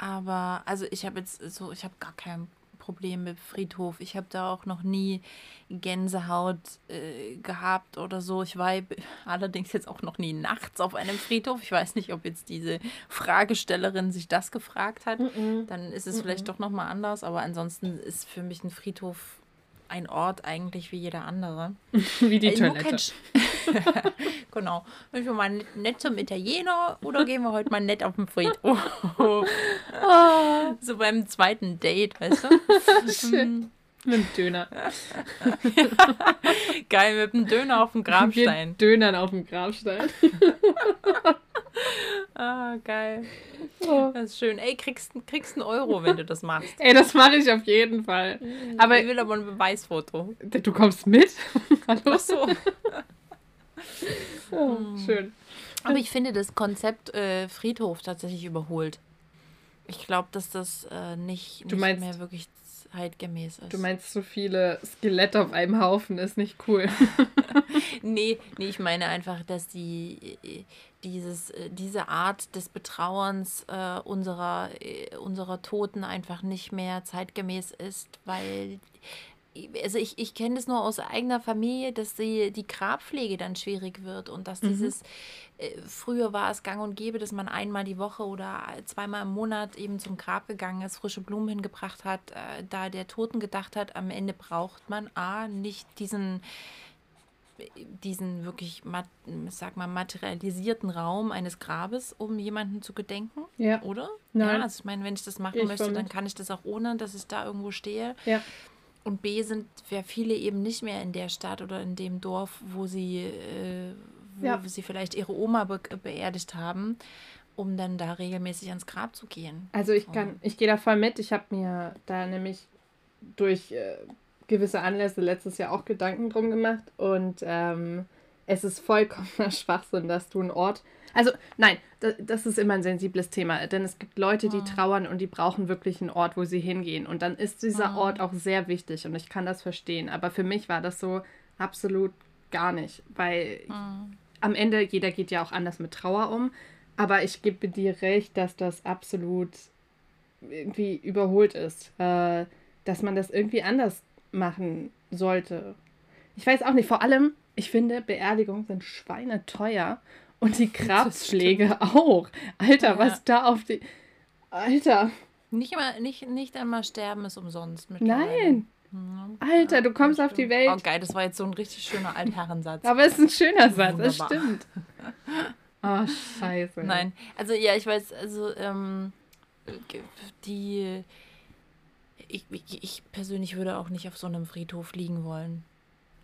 Aber also ich habe jetzt so, ich habe gar kein Problem mit Friedhof. Ich habe da auch noch nie Gänsehaut äh, gehabt oder so. Ich war allerdings jetzt auch noch nie nachts auf einem Friedhof. Ich weiß nicht, ob jetzt diese Fragestellerin sich das gefragt hat. Mm -mm. Dann ist es mm vielleicht doch noch mal anders. Aber ansonsten ist für mich ein Friedhof ein Ort eigentlich wie jeder andere. wie die äh, Toilette. genau. Möchten wir mal nett zum Italiener oder gehen wir heute mal nett auf den Friedhof? So beim zweiten Date, weißt du? Schön. Mit dem Döner. Geil, mit dem Döner auf dem Grabstein. Mit Dönern auf dem Grabstein. ah, geil. Oh. Das ist schön. Ey, kriegst, kriegst einen Euro, wenn du das machst. Ey, das mache ich auf jeden Fall. Aber ich will aber ein Beweisfoto. Du kommst mit? Hallo? Ach so. oh, schön. Aber ich finde das Konzept äh, Friedhof tatsächlich überholt. Ich glaube, dass das äh, nicht, nicht meinst, mehr wirklich zeitgemäß ist. Du meinst, so viele Skelette auf einem Haufen ist nicht cool. nee, nee, ich meine einfach, dass die dieses, diese Art des Betrauerns äh, unserer, äh, unserer Toten einfach nicht mehr zeitgemäß ist, weil also ich, ich kenne das nur aus eigener Familie, dass die, die Grabpflege dann schwierig wird und dass mhm. dieses, äh, früher war es gang und gäbe, dass man einmal die Woche oder zweimal im Monat eben zum Grab gegangen ist, frische Blumen hingebracht hat, äh, da der Toten gedacht hat, am Ende braucht man A, nicht diesen diesen wirklich, sag mal, materialisierten Raum eines Grabes, um jemanden zu gedenken, ja. oder? Nein. Ja, also ich meine, wenn ich das machen ich möchte, dann kann ich das auch ohne, dass ich da irgendwo stehe. Ja. Und B sind ja viele eben nicht mehr in der Stadt oder in dem Dorf, wo sie, äh, wo ja. sie vielleicht ihre Oma be beerdigt haben, um dann da regelmäßig ans Grab zu gehen. Also ich kann, ich gehe da voll mit. Ich habe mir da nämlich durch äh, gewisse Anlässe letztes Jahr auch Gedanken drum gemacht und ähm, es ist vollkommener Schwachsinn, dass du einen Ort also nein, das, das, ist immer ein sensibles Thema, denn es gibt Leute, die ah. trauern und die brauchen wirklich einen Ort, wo sie hingehen. Und dann ist dieser oh. Ort auch sehr wichtig und ich kann das verstehen. Aber für mich war das so absolut gar nicht, weil oh. am Ende jeder geht ja auch anders mit Trauer um. Aber ich gebe dir recht, dass das absolut irgendwie überholt ist, äh, dass man das irgendwie anders machen sollte. Ich weiß auch nicht, vor allem, ich finde, Beerdigungen sind schweineteuer und die Grabschläge auch. Alter, ja. was da auf die. Alter. Nicht, immer, nicht, nicht einmal sterben ist umsonst. Nein. Mhm. Alter, du kommst auf die Welt. Oh, geil, das war jetzt so ein richtig schöner Altherrensatz. Aber es ist ein schöner Satz, das stimmt. Oh, scheiße. Nein, also ja, ich weiß, also ähm, die. Ich, ich persönlich würde auch nicht auf so einem Friedhof liegen wollen.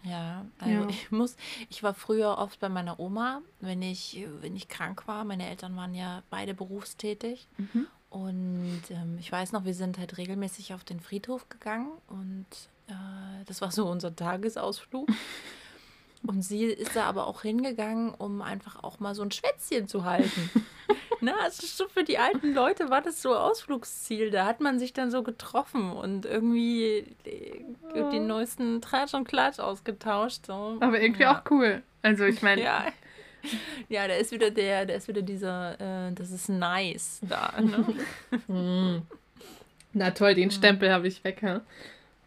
Ja, also ja. ich muss, ich war früher oft bei meiner Oma, wenn ich, wenn ich krank war. Meine Eltern waren ja beide berufstätig. Mhm. Und ähm, ich weiß noch, wir sind halt regelmäßig auf den Friedhof gegangen und äh, das war so unser Tagesausflug. Und sie ist da aber auch hingegangen, um einfach auch mal so ein Schwätzchen zu halten. Na, also so für die alten Leute war das so Ausflugsziel. Da hat man sich dann so getroffen und irgendwie die, oh. den neuesten Tratsch und Klatsch ausgetauscht. So. Aber irgendwie ja. auch cool. Also ich meine. Ja. Ja, da ist wieder der, da ist wieder dieser, äh, das ist nice da. Ne? Hm. Na toll, den hm. Stempel habe ich weg, ha?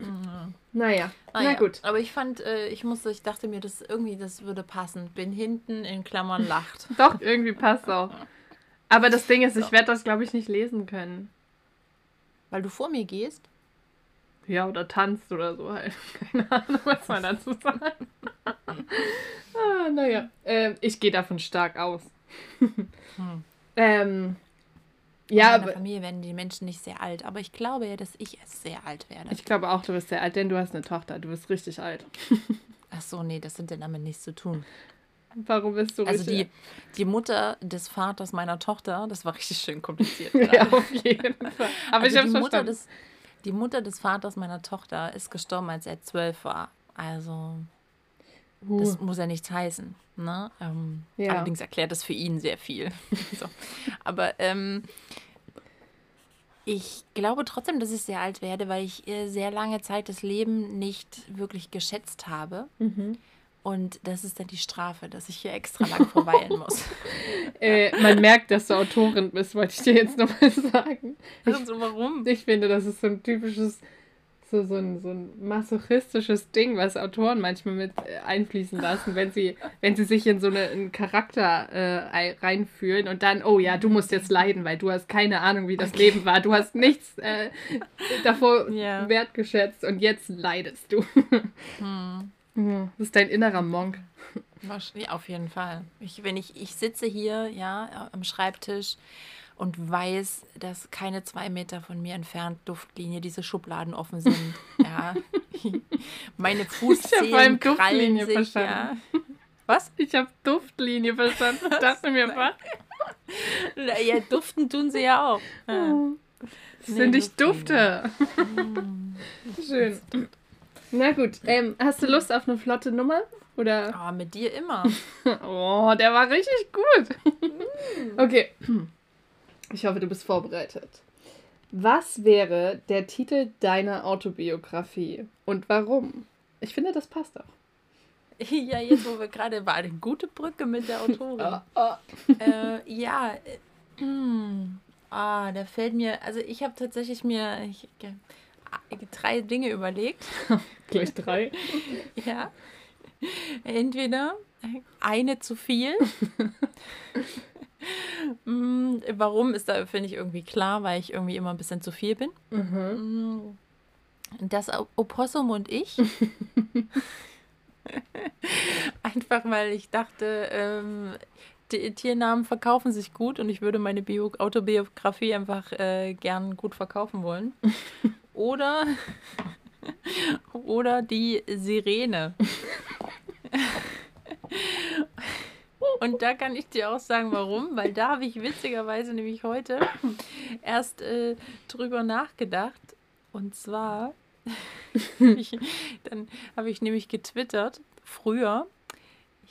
Mhm. Naja, ah, na ja. gut. Aber ich fand, äh, ich musste, ich dachte mir, das irgendwie, das würde passen. Bin hinten in Klammern lacht. Doch, irgendwie passt auch. Aber das Ding ist, so. ich werde das, glaube ich, nicht lesen können. Weil du vor mir gehst? Ja, oder tanzt oder so halt. Keine Ahnung, was man dazu sagt. ah, naja, äh, ich gehe davon stark aus. hm. ähm, ja, in meiner Familie werden die Menschen nicht sehr alt, aber ich glaube ja, dass ich es sehr alt werde. Ich glaube auch, du bist sehr alt, denn du hast eine Tochter. Du bist richtig alt. Ach so, nee, das hat damit nichts zu tun. Warum bist du Also die, die Mutter des Vaters meiner Tochter, das war richtig schön kompliziert. ja, auf jeden Fall. Aber also ich habe Mutter des, Die Mutter des Vaters meiner Tochter ist gestorben, als er zwölf war. Also uh. das muss ja nichts heißen. Ne? Ähm, ja. Allerdings erklärt das für ihn sehr viel. so. Aber ähm, ich glaube trotzdem, dass ich sehr alt werde, weil ich äh, sehr lange Zeit das Leben nicht wirklich geschätzt habe. Mhm. Und das ist dann die Strafe, dass ich hier extra lang verweilen muss. äh, man merkt, dass du Autorin bist, wollte ich dir jetzt nochmal sagen. Also warum? Ich finde, das ist so ein typisches so, so, ein, so ein masochistisches Ding, was Autoren manchmal mit äh, einfließen lassen, wenn sie, wenn sie sich in so eine, einen Charakter äh, reinfühlen und dann, oh ja, du musst jetzt leiden, weil du hast keine Ahnung, wie das Leben war. Du hast nichts äh, davor yeah. wertgeschätzt und jetzt leidest du. Hm. Das ist dein innerer Monk. Ja, auf jeden Fall. Ich, wenn ich, ich sitze hier, ja, am Schreibtisch und weiß, dass keine zwei Meter von mir entfernt Duftlinie diese Schubladen offen sind. ja. Meine Fußzehen krallen sich. Verstanden. Ja. Was? Ich habe Duftlinie verstanden. Ich dachte mir, was? ja, duften tun sie ja auch. Ja. Oh. Das nee, sind nicht Dufte. Mm. Schön. Na gut, ähm, hast du Lust auf eine flotte Nummer? Oder? Oh, mit dir immer. oh, der war richtig gut. Mm. okay. Ich hoffe, du bist vorbereitet. Was wäre der Titel deiner Autobiografie und warum? Ich finde, das passt auch. Ja, jetzt wo wir gerade war eine gute Brücke mit der Autorin. oh, oh. Äh, ja, äh, ah, da fällt mir, also ich habe tatsächlich mir ich, drei Dinge überlegt. Gleich drei. ja. Entweder eine zu viel. Mm, warum ist da, finde ich, irgendwie klar, weil ich irgendwie immer ein bisschen zu viel bin. Mhm. Mm, das Opossum und ich. Einfach weil ich dachte, ähm, die Tiernamen verkaufen sich gut und ich würde meine Bio Autobiografie einfach äh, gern gut verkaufen wollen. Oder, oder die Sirene. Und da kann ich dir auch sagen, warum, weil da habe ich witzigerweise nämlich heute erst äh, drüber nachgedacht. Und zwar, ich, dann habe ich nämlich getwittert, früher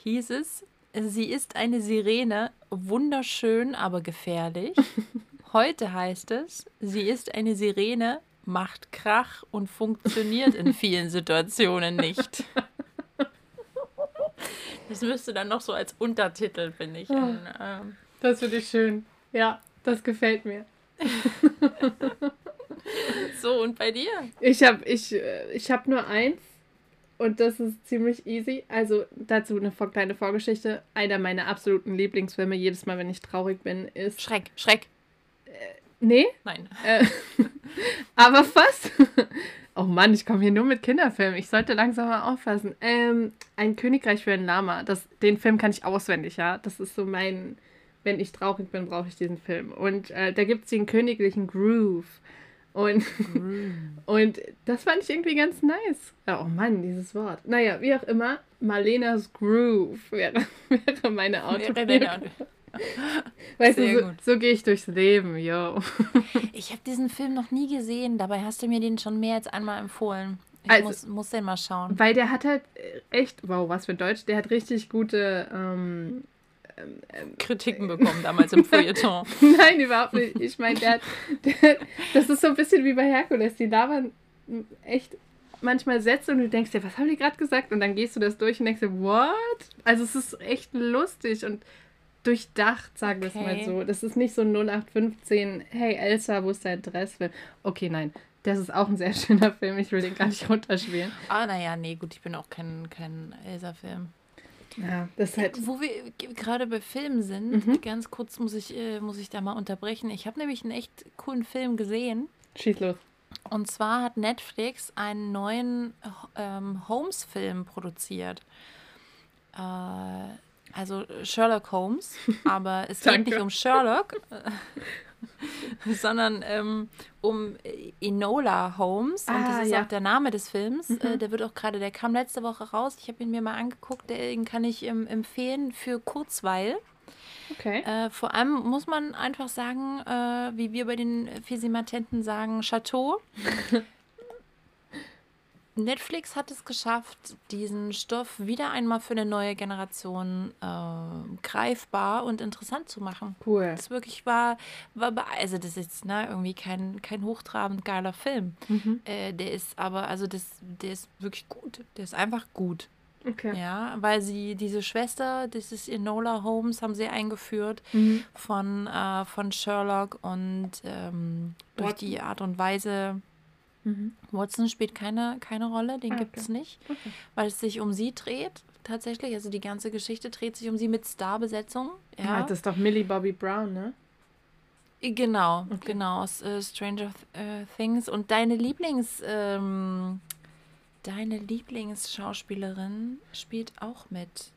hieß es, sie ist eine Sirene, wunderschön, aber gefährlich. Heute heißt es, sie ist eine Sirene, macht Krach und funktioniert in vielen Situationen nicht. Das müsste dann noch so als Untertitel, finde ich. Ja. ähm, das finde ich schön. Ja, das gefällt mir. so, und bei dir? Ich habe ich, äh, ich hab nur eins und das ist ziemlich easy. Also dazu eine kleine Vorgeschichte. Einer meiner absoluten Lieblingsfilme, jedes Mal, wenn ich traurig bin, ist. Schreck, Schreck. Nee? Nein. Äh, aber fast. Oh Mann, ich komme hier nur mit Kinderfilmen. Ich sollte langsam mal aufpassen. Ähm, ein Königreich für ein Lama. Das, den Film kann ich auswendig, ja. Das ist so mein. Wenn ich traurig bin, brauche ich diesen Film. Und äh, da gibt es den königlichen Groove. Und, und das fand ich irgendwie ganz nice. Oh Mann, dieses Wort. Naja, wie auch immer, Marlenas Groove wäre, wäre meine Autobiografie. Weißt Sehr du, so, so gehe ich durchs Leben, yo. Ich habe diesen Film noch nie gesehen, dabei hast du mir den schon mehr als einmal empfohlen. Ich also, muss, muss den mal schauen. Weil der hat halt echt, wow, was für Deutsch, der hat richtig gute ähm, ähm, ähm Kritiken bekommen damals im Feuilleton. Nein, überhaupt nicht. Ich meine, der, der, das ist so ein bisschen wie bei Herkules. Die labern echt manchmal Sätze und du denkst dir, was haben die gerade gesagt? Und dann gehst du das durch und denkst dir, what? Also es ist echt lustig und durchdacht, sagen wir okay. es mal so. Das ist nicht so 0815, hey Elsa, wo ist dein Dressfilm? Okay, nein. Das ist auch ein sehr schöner Film. Ich will den gar nicht runterspielen. Ah, naja, nee, gut, ich bin auch kein, kein Elsa-Film. Ja, das halt. Wo wir gerade bei Filmen sind, mhm. ganz kurz muss ich, äh, muss ich da mal unterbrechen. Ich habe nämlich einen echt coolen Film gesehen. Schieß los. Und zwar hat Netflix einen neuen ähm, Holmes-Film produziert. Äh, also Sherlock Holmes, aber es geht nicht um Sherlock, sondern ähm, um Enola Holmes. Und ah, das ist ja. auch der Name des Films. Mhm. Äh, der wird auch gerade, der kam letzte Woche raus. Ich habe ihn mir mal angeguckt. Den kann ich ähm, empfehlen für Kurzweil. Okay. Äh, vor allem muss man einfach sagen, äh, wie wir bei den Fisimatenten sagen, Chateau. Netflix hat es geschafft, diesen Stoff wieder einmal für eine neue Generation äh, greifbar und interessant zu machen. Cool. Das wirklich war, war also das ist ne, irgendwie kein, kein hochtrabend geiler Film. Mhm. Äh, der ist aber, also das, der ist wirklich gut. Der ist einfach gut. Okay. Ja, weil sie, diese Schwester, das ist Enola Holmes, haben sie eingeführt mhm. von, äh, von Sherlock und ähm, durch die Art und Weise, Mhm. Watson spielt keine, keine Rolle, den ah, okay. gibt es nicht, okay. weil es sich um sie dreht tatsächlich. Also die ganze Geschichte dreht sich um sie mit Starbesetzung. Ja, ja das ist doch Millie Bobby Brown, ne? Genau, okay. genau, aus äh, Stranger äh, Things. Und deine Lieblings, ähm, deine Lieblingsschauspielerin spielt auch mit.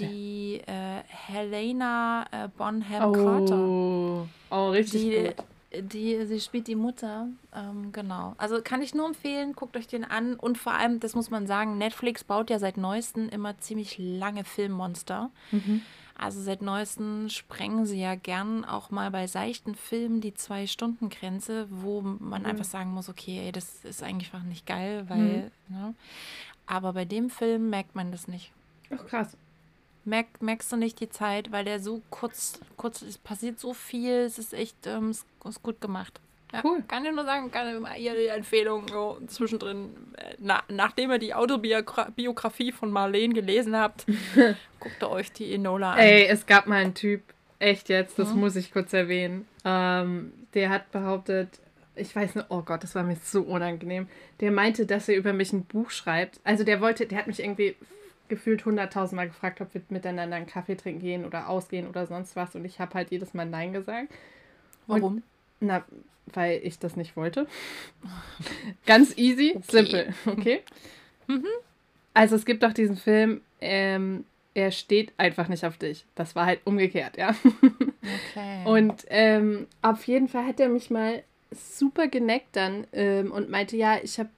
Die äh, Helena äh, Bonham oh. Carter. Oh, richtig die, gut. Die, sie spielt die Mutter, ähm, genau. Also kann ich nur empfehlen, guckt euch den an. Und vor allem, das muss man sagen, Netflix baut ja seit neuestem immer ziemlich lange Filmmonster. Mhm. Also seit neuestem sprengen sie ja gern auch mal bei seichten Filmen die Zwei-Stunden-Grenze, wo man mhm. einfach sagen muss, okay, ey, das ist eigentlich einfach nicht geil, weil, mhm. ne? Aber bei dem Film merkt man das nicht. Ach, krass. Merk, merkst du nicht die Zeit, weil der so kurz, kurz, es passiert so viel, es ist echt, ähm, es ist gut gemacht. Ja, cool. Kann ich nur sagen, kann ihr die Empfehlung so zwischendrin, äh, na, nachdem ihr die Autobiografie von Marlene gelesen habt, guckt ihr euch die Enola an. Ey, es gab mal einen Typ, echt jetzt, das mhm. muss ich kurz erwähnen, ähm, der hat behauptet, ich weiß nicht, oh Gott, das war mir so unangenehm. Der meinte, dass er über mich ein Buch schreibt. Also der wollte, der hat mich irgendwie gefühlt hunderttausendmal gefragt, ob wir miteinander einen Kaffee trinken gehen oder ausgehen oder sonst was. Und ich habe halt jedes Mal Nein gesagt. Warum? Und, na, weil ich das nicht wollte. Ganz easy, okay. simple, okay? Mhm. Also es gibt doch diesen Film, ähm, er steht einfach nicht auf dich. Das war halt umgekehrt, ja. Okay. Und ähm, auf jeden Fall hat er mich mal super geneckt dann ähm, und meinte, ja, ich habe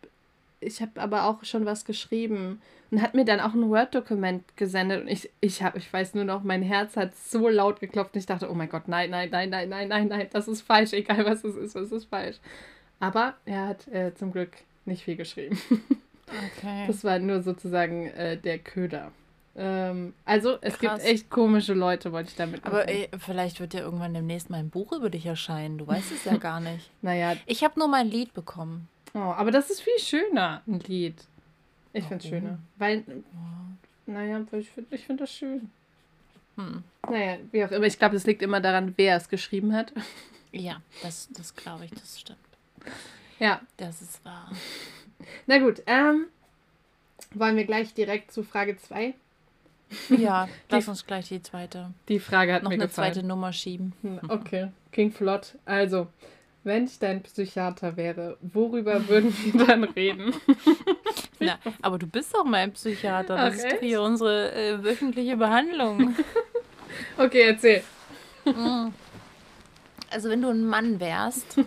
ich hab aber auch schon was geschrieben und hat mir dann auch ein Word-Dokument gesendet und ich, ich, hab, ich weiß nur noch, mein Herz hat so laut geklopft und ich dachte, oh mein Gott, nein, nein, nein, nein, nein, nein, nein, das ist falsch, egal was es ist, was ist falsch. Aber er hat äh, zum Glück nicht viel geschrieben. Okay. Das war nur sozusagen äh, der Köder. Ähm, also, es Krass. gibt echt komische Leute, wollte ich damit sagen. Aber ey, vielleicht wird ja irgendwann demnächst mal ein Buch über dich erscheinen. Du weißt es ja gar nicht. naja. Ich habe nur mein Lied bekommen. Oh, aber das ist viel schöner, ein Lied. Ich finde es schöner. Weil, naja, ich finde ich find das schön. Hm. Naja, wie auch immer. Ich glaube, es liegt immer daran, wer es geschrieben hat. Ja, das, das glaube ich, das stimmt. Ja. Das ist wahr. Na gut, ähm, wollen wir gleich direkt zu Frage 2? Ja, lass uns gleich die zweite. Die Frage hat noch mir eine gefallen. zweite Nummer schieben. Hm, okay, King Flott. Also, wenn ich dein Psychiater wäre, worüber würden wir dann reden? Na, aber du bist doch mein Psychiater. Das Ach, ist hier unsere äh, wöchentliche Behandlung. okay, erzähl. Mm. Also wenn du ein Mann wärst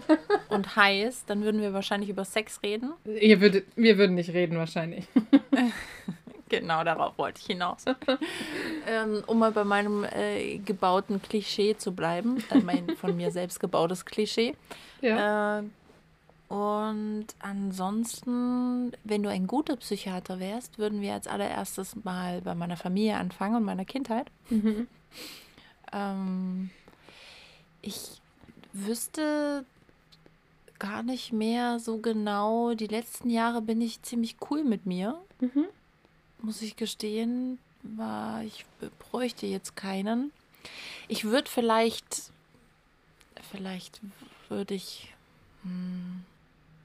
und heiß, dann würden wir wahrscheinlich über Sex reden. Ihr würdet, wir würden nicht reden wahrscheinlich. Genau, darauf wollte ich hinaus. ähm, um mal bei meinem äh, gebauten Klischee zu bleiben, äh, mein von mir selbst gebautes Klischee. Ja. Äh, und ansonsten, wenn du ein guter Psychiater wärst, würden wir als allererstes mal bei meiner Familie anfangen und meiner Kindheit. Mhm. Ähm, ich wüsste gar nicht mehr so genau. Die letzten Jahre bin ich ziemlich cool mit mir. Mhm. Muss ich gestehen, war ich bräuchte jetzt keinen. Ich würde vielleicht, vielleicht würde ich, hm,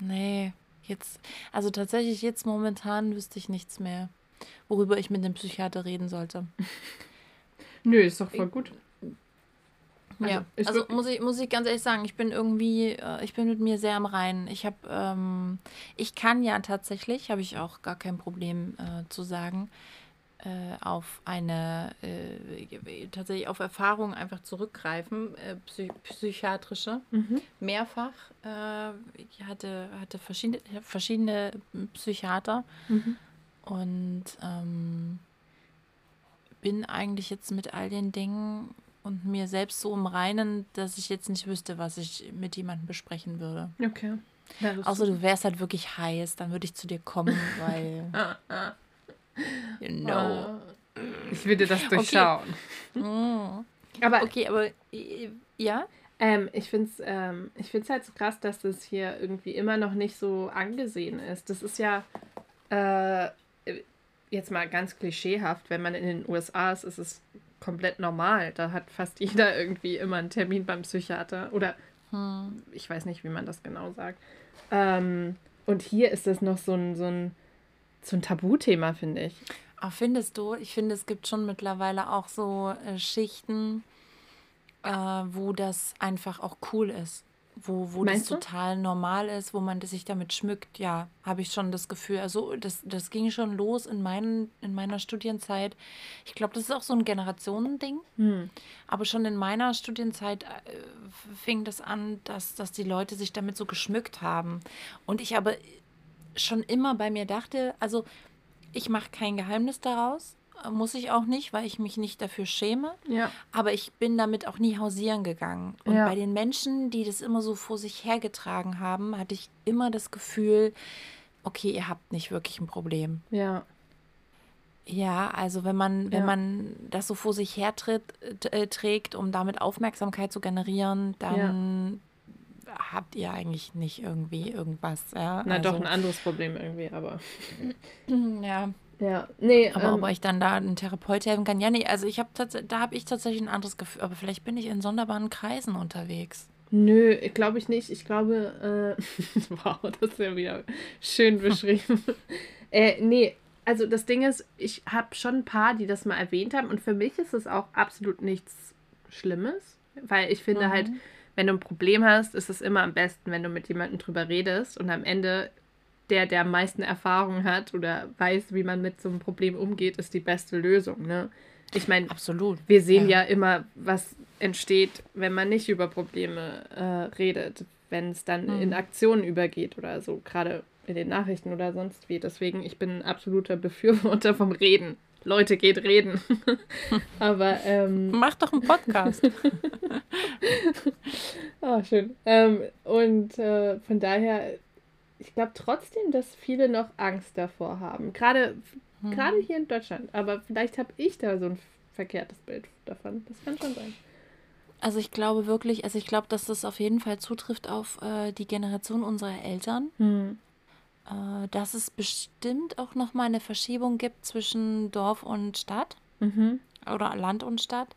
Nee, jetzt, also tatsächlich jetzt momentan wüsste ich nichts mehr, worüber ich mit dem Psychiater reden sollte. Nö, ist doch voll gut. Also, ja, also muss ich, muss ich ganz ehrlich sagen, ich bin irgendwie, äh, ich bin mit mir sehr am Reinen. Ich habe, ähm, ich kann ja tatsächlich, habe ich auch gar kein Problem äh, zu sagen, äh, auf eine äh, tatsächlich auf Erfahrungen einfach zurückgreifen, äh, psych psychiatrische, mhm. mehrfach. Äh, ich hatte, hatte verschiedene, verschiedene Psychiater mhm. und ähm, bin eigentlich jetzt mit all den Dingen und mir selbst so im Reinen, dass ich jetzt nicht wüsste, was ich mit jemandem besprechen würde. Okay. Ja, Außer du wärst halt wirklich heiß, dann würde ich zu dir kommen, weil You know. Ich würde das durchschauen. Okay. Mm. Aber, okay, aber ja? Ähm, ich finde es ähm, halt so krass, dass das hier irgendwie immer noch nicht so angesehen ist. Das ist ja äh, jetzt mal ganz klischeehaft, wenn man in den USA ist, ist es komplett normal. Da hat fast jeder irgendwie immer einen Termin beim Psychiater. Oder hm. ich weiß nicht, wie man das genau sagt. Ähm, und hier ist das noch so ein, so ein, so ein Tabuthema, finde ich. Ach, findest du? Ich finde, es gibt schon mittlerweile auch so äh, Schichten, äh, wo das einfach auch cool ist. Wo, wo das du? total normal ist, wo man sich damit schmückt, ja, habe ich schon das Gefühl. Also das, das ging schon los in, mein, in meiner Studienzeit. Ich glaube, das ist auch so ein Generationending. Hm. Aber schon in meiner Studienzeit äh, fing das an, dass, dass die Leute sich damit so geschmückt haben. Und ich aber schon immer bei mir dachte, also ich mache kein Geheimnis daraus muss ich auch nicht, weil ich mich nicht dafür schäme. Ja. Aber ich bin damit auch nie hausieren gegangen. Und ja. bei den Menschen, die das immer so vor sich hergetragen haben, hatte ich immer das Gefühl, okay, ihr habt nicht wirklich ein Problem. Ja. Ja, also wenn man, wenn ja. man das so vor sich hertritt, äh, trägt, um damit Aufmerksamkeit zu generieren, dann habt ihr eigentlich nicht irgendwie irgendwas. Ja? Na also, doch, ein anderes Problem irgendwie, aber. ja. Ja, nee. Aber ähm, ob euch dann da ein Therapeut helfen kann, ja, nee, also ich habe da habe ich tatsächlich ein anderes Gefühl, aber vielleicht bin ich in sonderbaren Kreisen unterwegs. Nö, glaube ich nicht. Ich glaube, äh, wow, das ist ja wieder schön beschrieben. äh, nee, also das Ding ist, ich habe schon ein paar, die das mal erwähnt haben und für mich ist es auch absolut nichts Schlimmes, weil ich finde halt, mhm. halt, wenn du ein Problem hast, ist es immer am besten, wenn du mit jemandem drüber redest und am Ende der, der am meisten Erfahrung hat oder weiß, wie man mit so einem Problem umgeht, ist die beste Lösung. Ne? Ich meine, absolut. Wir sehen ja. ja. immer, was entsteht, wenn man nicht über Probleme äh, redet, wenn es dann mhm. in Aktionen übergeht oder so, gerade in den Nachrichten oder sonst wie. Deswegen, ich bin ein absoluter Befürworter vom Reden. Leute, geht reden. Aber ähm, mach doch einen Podcast. ah, schön. Ähm, und äh, von daher ich glaube trotzdem, dass viele noch Angst davor haben. Gerade, hm. gerade hier in Deutschland. Aber vielleicht habe ich da so ein verkehrtes Bild davon. Das kann schon sein. Also ich glaube wirklich, also ich glaube, dass das auf jeden Fall zutrifft auf äh, die Generation unserer Eltern. Hm. Äh, dass es bestimmt auch nochmal eine Verschiebung gibt zwischen Dorf und Stadt. Mhm. Oder Land und Stadt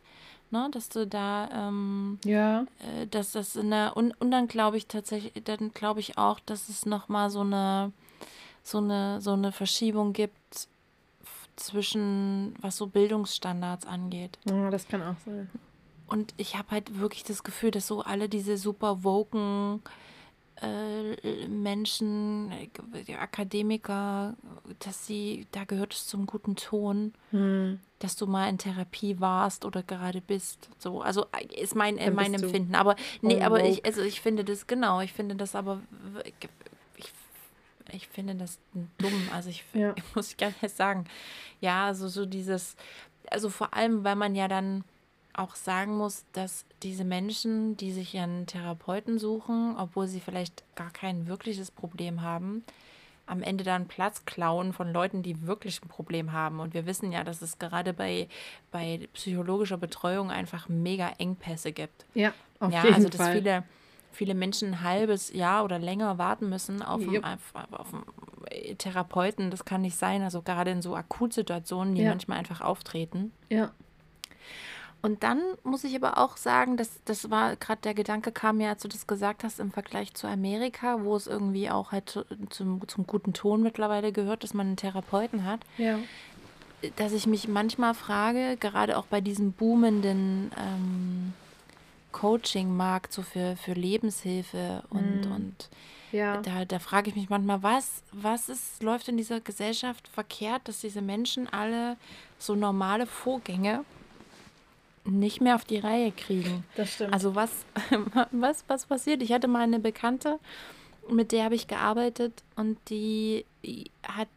ne, dass du da, ähm, ja, äh, dass das in der, und, und dann glaube ich tatsächlich, dann glaube ich auch, dass es nochmal so eine, so eine, so eine Verschiebung gibt zwischen, was so Bildungsstandards angeht. Ja, das kann auch sein. Und ich habe halt wirklich das Gefühl, dass so alle diese super woken äh, Menschen, äh, Akademiker, dass sie, da gehört es zum guten Ton, hm. Dass du mal in Therapie warst oder gerade bist. So, also äh, ist mein, äh, mein Empfinden. Aber nee, aber ich, also ich finde das, genau, ich finde das aber ich, ich finde das dumm. Also ich, ja. ich muss gerne sagen. Ja, also so dieses, also vor allem, weil man ja dann auch sagen muss, dass diese Menschen, die sich einen Therapeuten suchen, obwohl sie vielleicht gar kein wirkliches Problem haben, am Ende dann Platz klauen von Leuten, die wirklich ein Problem haben. Und wir wissen ja, dass es gerade bei, bei psychologischer Betreuung einfach mega Engpässe gibt. Ja, auf ja, jeden also dass Fall. viele viele Menschen ein halbes Jahr oder länger warten müssen auf, yep. einen, auf, einen Therapeuten. Das kann nicht sein. Also gerade in so Akutsituationen, die ja. manchmal einfach auftreten. Ja. Und dann muss ich aber auch sagen, dass das war gerade der Gedanke kam mir, als du das gesagt hast, im Vergleich zu Amerika, wo es irgendwie auch halt zum, zum guten Ton mittlerweile gehört, dass man einen Therapeuten hat. Ja. Dass ich mich manchmal frage, gerade auch bei diesem boomenden ähm, Coaching-Markt, so für, für Lebenshilfe und, mhm. und ja. da, da frage ich mich manchmal, was, was ist, läuft in dieser Gesellschaft verkehrt, dass diese Menschen alle so normale Vorgänge nicht mehr auf die Reihe kriegen. Das stimmt. Also was, was, was passiert? Ich hatte mal eine Bekannte, mit der habe ich gearbeitet und die hat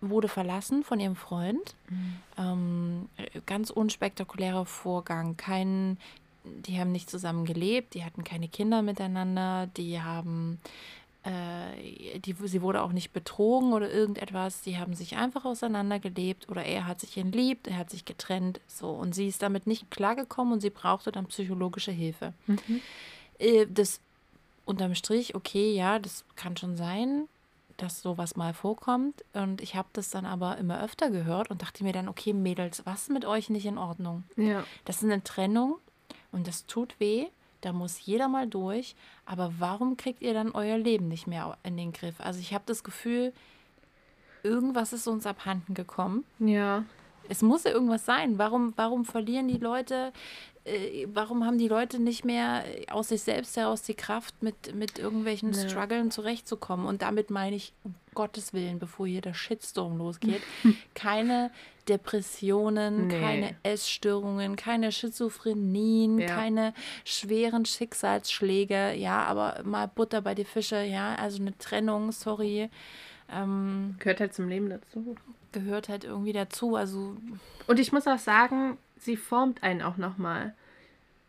wurde verlassen von ihrem Freund. Mhm. Ähm, ganz unspektakulärer Vorgang. Kein, die haben nicht zusammen gelebt, die hatten keine Kinder miteinander, die haben äh, die, sie wurde auch nicht betrogen oder irgendetwas. Sie haben sich einfach auseinandergelebt oder er hat sich entliebt, er hat sich getrennt. So und sie ist damit nicht klargekommen und sie brauchte dann psychologische Hilfe. Mhm. Äh, das unterm Strich, okay, ja, das kann schon sein, dass sowas mal vorkommt. Und ich habe das dann aber immer öfter gehört und dachte mir dann, okay, Mädels, was ist mit euch nicht in Ordnung? Ja. Das ist eine Trennung und das tut weh da muss jeder mal durch. Aber warum kriegt ihr dann euer Leben nicht mehr in den Griff? Also ich habe das Gefühl, irgendwas ist uns abhanden gekommen. Ja. Es muss ja irgendwas sein. Warum, warum verlieren die Leute, äh, warum haben die Leute nicht mehr aus sich selbst heraus die Kraft, mit, mit irgendwelchen ja. Struggeln zurechtzukommen? Und damit meine ich, um Gottes Willen, bevor hier der Shitstorm losgeht, keine Depressionen, nee. keine Essstörungen, keine Schizophrenien, ja. keine schweren Schicksalsschläge, ja, aber mal Butter bei die Fische, ja, also eine Trennung, sorry. Ähm, gehört halt zum Leben dazu gehört halt irgendwie dazu. Also und ich muss auch sagen, sie formt einen auch nochmal.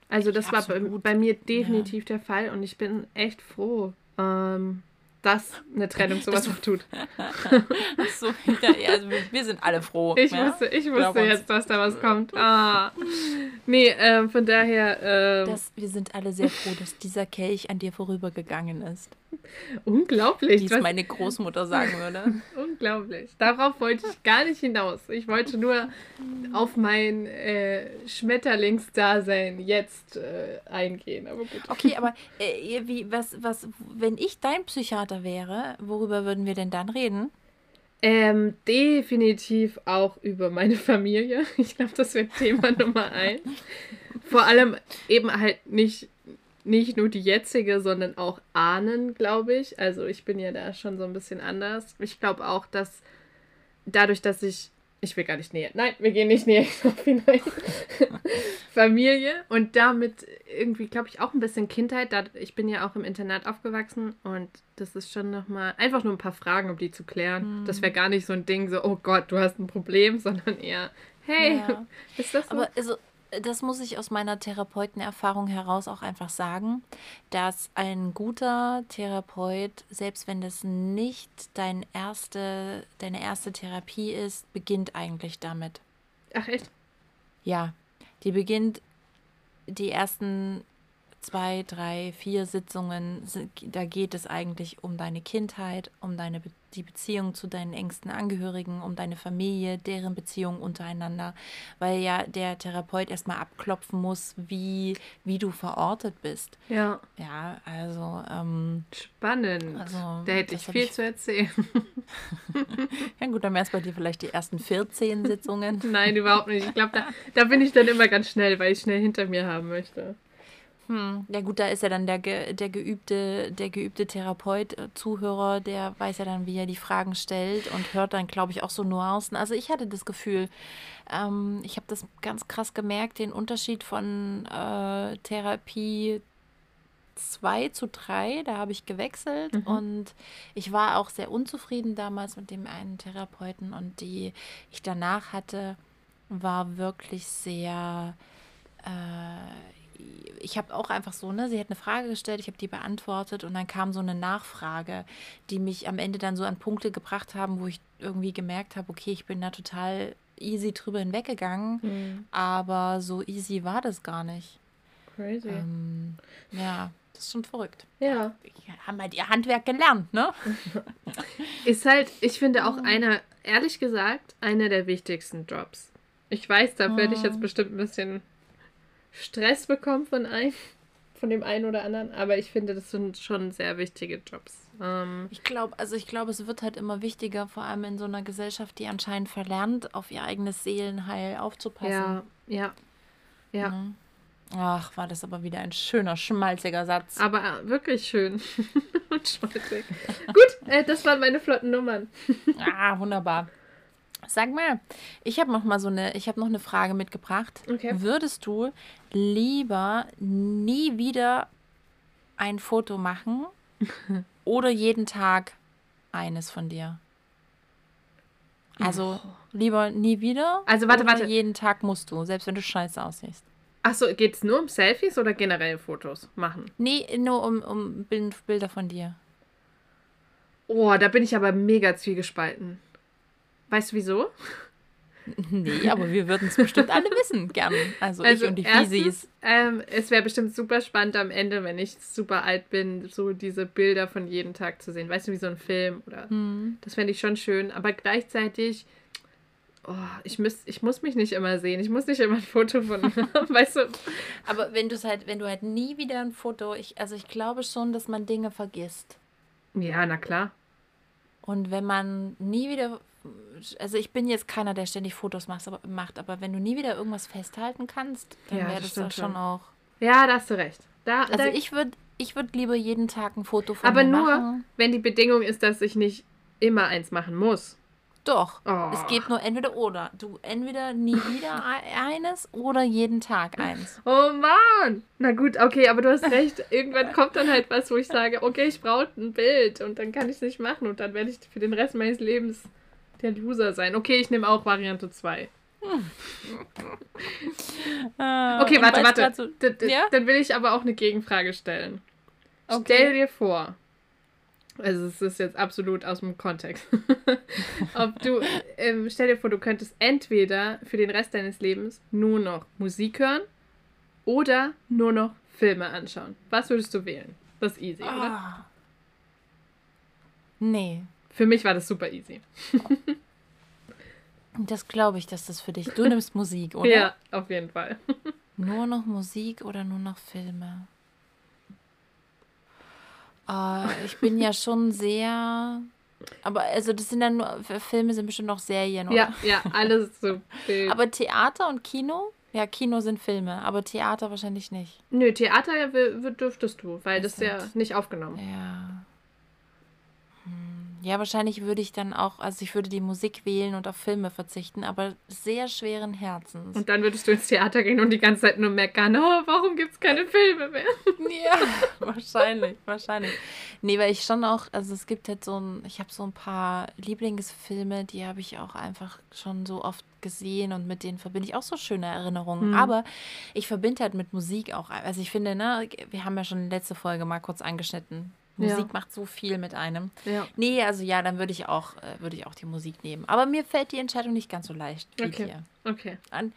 Also das war bei, bei, mir definitiv ja. der Fall und ich bin echt froh, ähm, dass eine Trennung sowas auch tut. so, ja, also wir sind alle froh. Ich ja? wusste, ich wusste jetzt, dass da was kommt. Ah. Nee, äh, von daher. Äh, das, wir sind alle sehr froh, dass dieser Kelch an dir vorübergegangen ist. Unglaublich. Wie es meine Großmutter sagen würde. Unglaublich. Darauf wollte ich gar nicht hinaus. Ich wollte nur auf mein äh, Schmetterlingsdasein jetzt äh, eingehen. Aber. Okay, aber äh, wie, was, was, wenn ich dein Psychiater wäre, worüber würden wir denn dann reden? Ähm, definitiv auch über meine Familie. Ich glaube, das wird Thema Nummer eins. Vor allem eben halt nicht nicht nur die jetzige, sondern auch Ahnen, glaube ich. Also ich bin ja da schon so ein bisschen anders. Ich glaube auch, dass dadurch, dass ich, ich will gar nicht näher, nein, wir gehen nicht näher auf hinein, Familie und damit irgendwie, glaube ich, auch ein bisschen Kindheit. Da, ich bin ja auch im Internat aufgewachsen und das ist schon nochmal einfach nur ein paar Fragen, um die zu klären. Mhm. Das wäre gar nicht so ein Ding, so, oh Gott, du hast ein Problem, sondern eher, hey, ja. ist das so? Aber also, das muss ich aus meiner Therapeutenerfahrung heraus auch einfach sagen, dass ein guter Therapeut, selbst wenn das nicht dein erste, deine erste Therapie ist, beginnt eigentlich damit. Ach echt? Ja, die beginnt die ersten zwei, drei, vier Sitzungen, da geht es eigentlich um deine Kindheit, um deine die Beziehung zu deinen engsten Angehörigen, um deine Familie, deren Beziehung untereinander, weil ja der Therapeut erstmal abklopfen muss, wie, wie du verortet bist. Ja. Ja, also. Ähm, Spannend. Also, da hätte ich viel ich... zu erzählen. ja, gut, dann wären es bei dir vielleicht die ersten 14 Sitzungen. Nein, überhaupt nicht. Ich glaube, da, da bin ich dann immer ganz schnell, weil ich schnell hinter mir haben möchte. Hm. Ja gut, da ist ja dann der, der geübte, der geübte Therapeut, äh, Zuhörer, der weiß ja dann, wie er die Fragen stellt und hört dann, glaube ich, auch so Nuancen. Also ich hatte das Gefühl, ähm, ich habe das ganz krass gemerkt, den Unterschied von äh, Therapie 2 zu 3, da habe ich gewechselt mhm. und ich war auch sehr unzufrieden damals mit dem einen Therapeuten und die ich danach hatte, war wirklich sehr äh, ich habe auch einfach so, ne, sie hat eine Frage gestellt, ich habe die beantwortet und dann kam so eine Nachfrage, die mich am Ende dann so an Punkte gebracht haben, wo ich irgendwie gemerkt habe, okay, ich bin da total easy drüber hinweggegangen, mhm. aber so easy war das gar nicht. Crazy. Ähm, ja, das ist schon verrückt. Ja. Wir haben halt ihr Handwerk gelernt, ne? ist halt, ich finde auch einer, ehrlich gesagt, einer der wichtigsten Jobs. Ich weiß, da werde ich jetzt mhm. bestimmt ein bisschen Stress bekommen von einem, von dem einen oder anderen, aber ich finde, das sind schon sehr wichtige Jobs. Ähm, ich glaube, also ich glaube, es wird halt immer wichtiger, vor allem in so einer Gesellschaft, die anscheinend verlernt, auf ihr eigenes Seelenheil aufzupassen. Ja, ja, ja. Mhm. Ach, war das aber wieder ein schöner, schmalziger Satz. Aber äh, wirklich schön und schmalzig. Gut, äh, das waren meine flotten Nummern. ah, wunderbar. Sag mal, ich habe noch mal so eine, ich habe noch eine Frage mitgebracht. Okay. Würdest du lieber nie wieder ein Foto machen oder jeden Tag eines von dir? Also lieber nie wieder. Also warte, warte. Jeden Tag musst du, selbst wenn du scheiße aussiehst. Achso, geht es nur um Selfies oder generell Fotos machen? Nee, nur um, um Bilder von dir. Oh, da bin ich aber mega zwiegespalten. Weißt du wieso? Nee, aber wir würden es bestimmt alle wissen, gern. Also, also ich und die Fiesis. Ähm, es wäre bestimmt super spannend am Ende, wenn ich super alt bin, so diese Bilder von jedem Tag zu sehen. Weißt du, wie so ein Film oder. Hm. Das fände ich schon schön. Aber gleichzeitig, Oh, ich, müß, ich muss mich nicht immer sehen. Ich muss nicht immer ein Foto von weißt du. Aber wenn du halt, wenn du halt nie wieder ein Foto, ich, also ich glaube schon, dass man Dinge vergisst. Ja, na klar. Und wenn man nie wieder, also ich bin jetzt keiner, der ständig Fotos macht, aber, macht, aber wenn du nie wieder irgendwas festhalten kannst, dann ja, wäre das, das schon auch. Ja, da hast du recht. Da, also da, ich würde ich würd lieber jeden Tag ein Foto von aber mir machen. Aber nur, wenn die Bedingung ist, dass ich nicht immer eins machen muss. Doch. Oh. Es geht nur entweder oder. Du entweder nie wieder eines oder jeden Tag eins. Oh Mann! Na gut, okay, aber du hast recht. Irgendwann kommt dann halt was, wo ich sage, okay, ich brauche ein Bild und dann kann ich es nicht machen und dann werde ich für den Rest meines Lebens der Loser sein. Okay, ich nehme auch Variante 2. Hm. Ah, okay, warte, warte. So, ja? Dann will ich aber auch eine Gegenfrage stellen. Okay. Stell dir vor, also es ist jetzt absolut aus dem Kontext. Ob du, ähm, stell dir vor, du könntest entweder für den Rest deines Lebens nur noch Musik hören oder nur noch Filme anschauen. Was würdest du wählen? Das ist easy, oh. oder? Ah. Nee. Für mich war das super easy. das glaube ich, dass das für dich. Du nimmst Musik, oder? Ja, auf jeden Fall. nur noch Musik oder nur noch Filme? Äh, ich bin ja schon sehr. Aber also das sind dann nur Filme, sind bestimmt noch Serien, oder? Ja, ja, alles so. Film. Aber Theater und Kino? Ja, Kino sind Filme, aber Theater wahrscheinlich nicht. Nö, Theater dürftest du, weil das, das ist ja nicht aufgenommen. Ja. Ja, wahrscheinlich würde ich dann auch, also ich würde die Musik wählen und auf Filme verzichten, aber sehr schweren Herzens. Und dann würdest du ins Theater gehen und die ganze Zeit nur meckern, oh, warum gibt es keine Filme mehr? Ja, wahrscheinlich, wahrscheinlich. Nee, weil ich schon auch, also es gibt halt so ein, ich habe so ein paar Lieblingsfilme, die habe ich auch einfach schon so oft gesehen und mit denen verbinde ich auch so schöne Erinnerungen. Mhm. Aber ich verbinde halt mit Musik auch, also ich finde, ne, wir haben ja schon letzte Folge mal kurz angeschnitten, Musik ja. macht so viel mit einem. Ja. Nee, also ja, dann würde ich auch, äh, würde ich auch die Musik nehmen. Aber mir fällt die Entscheidung nicht ganz so leicht wie okay. dir. Okay. An,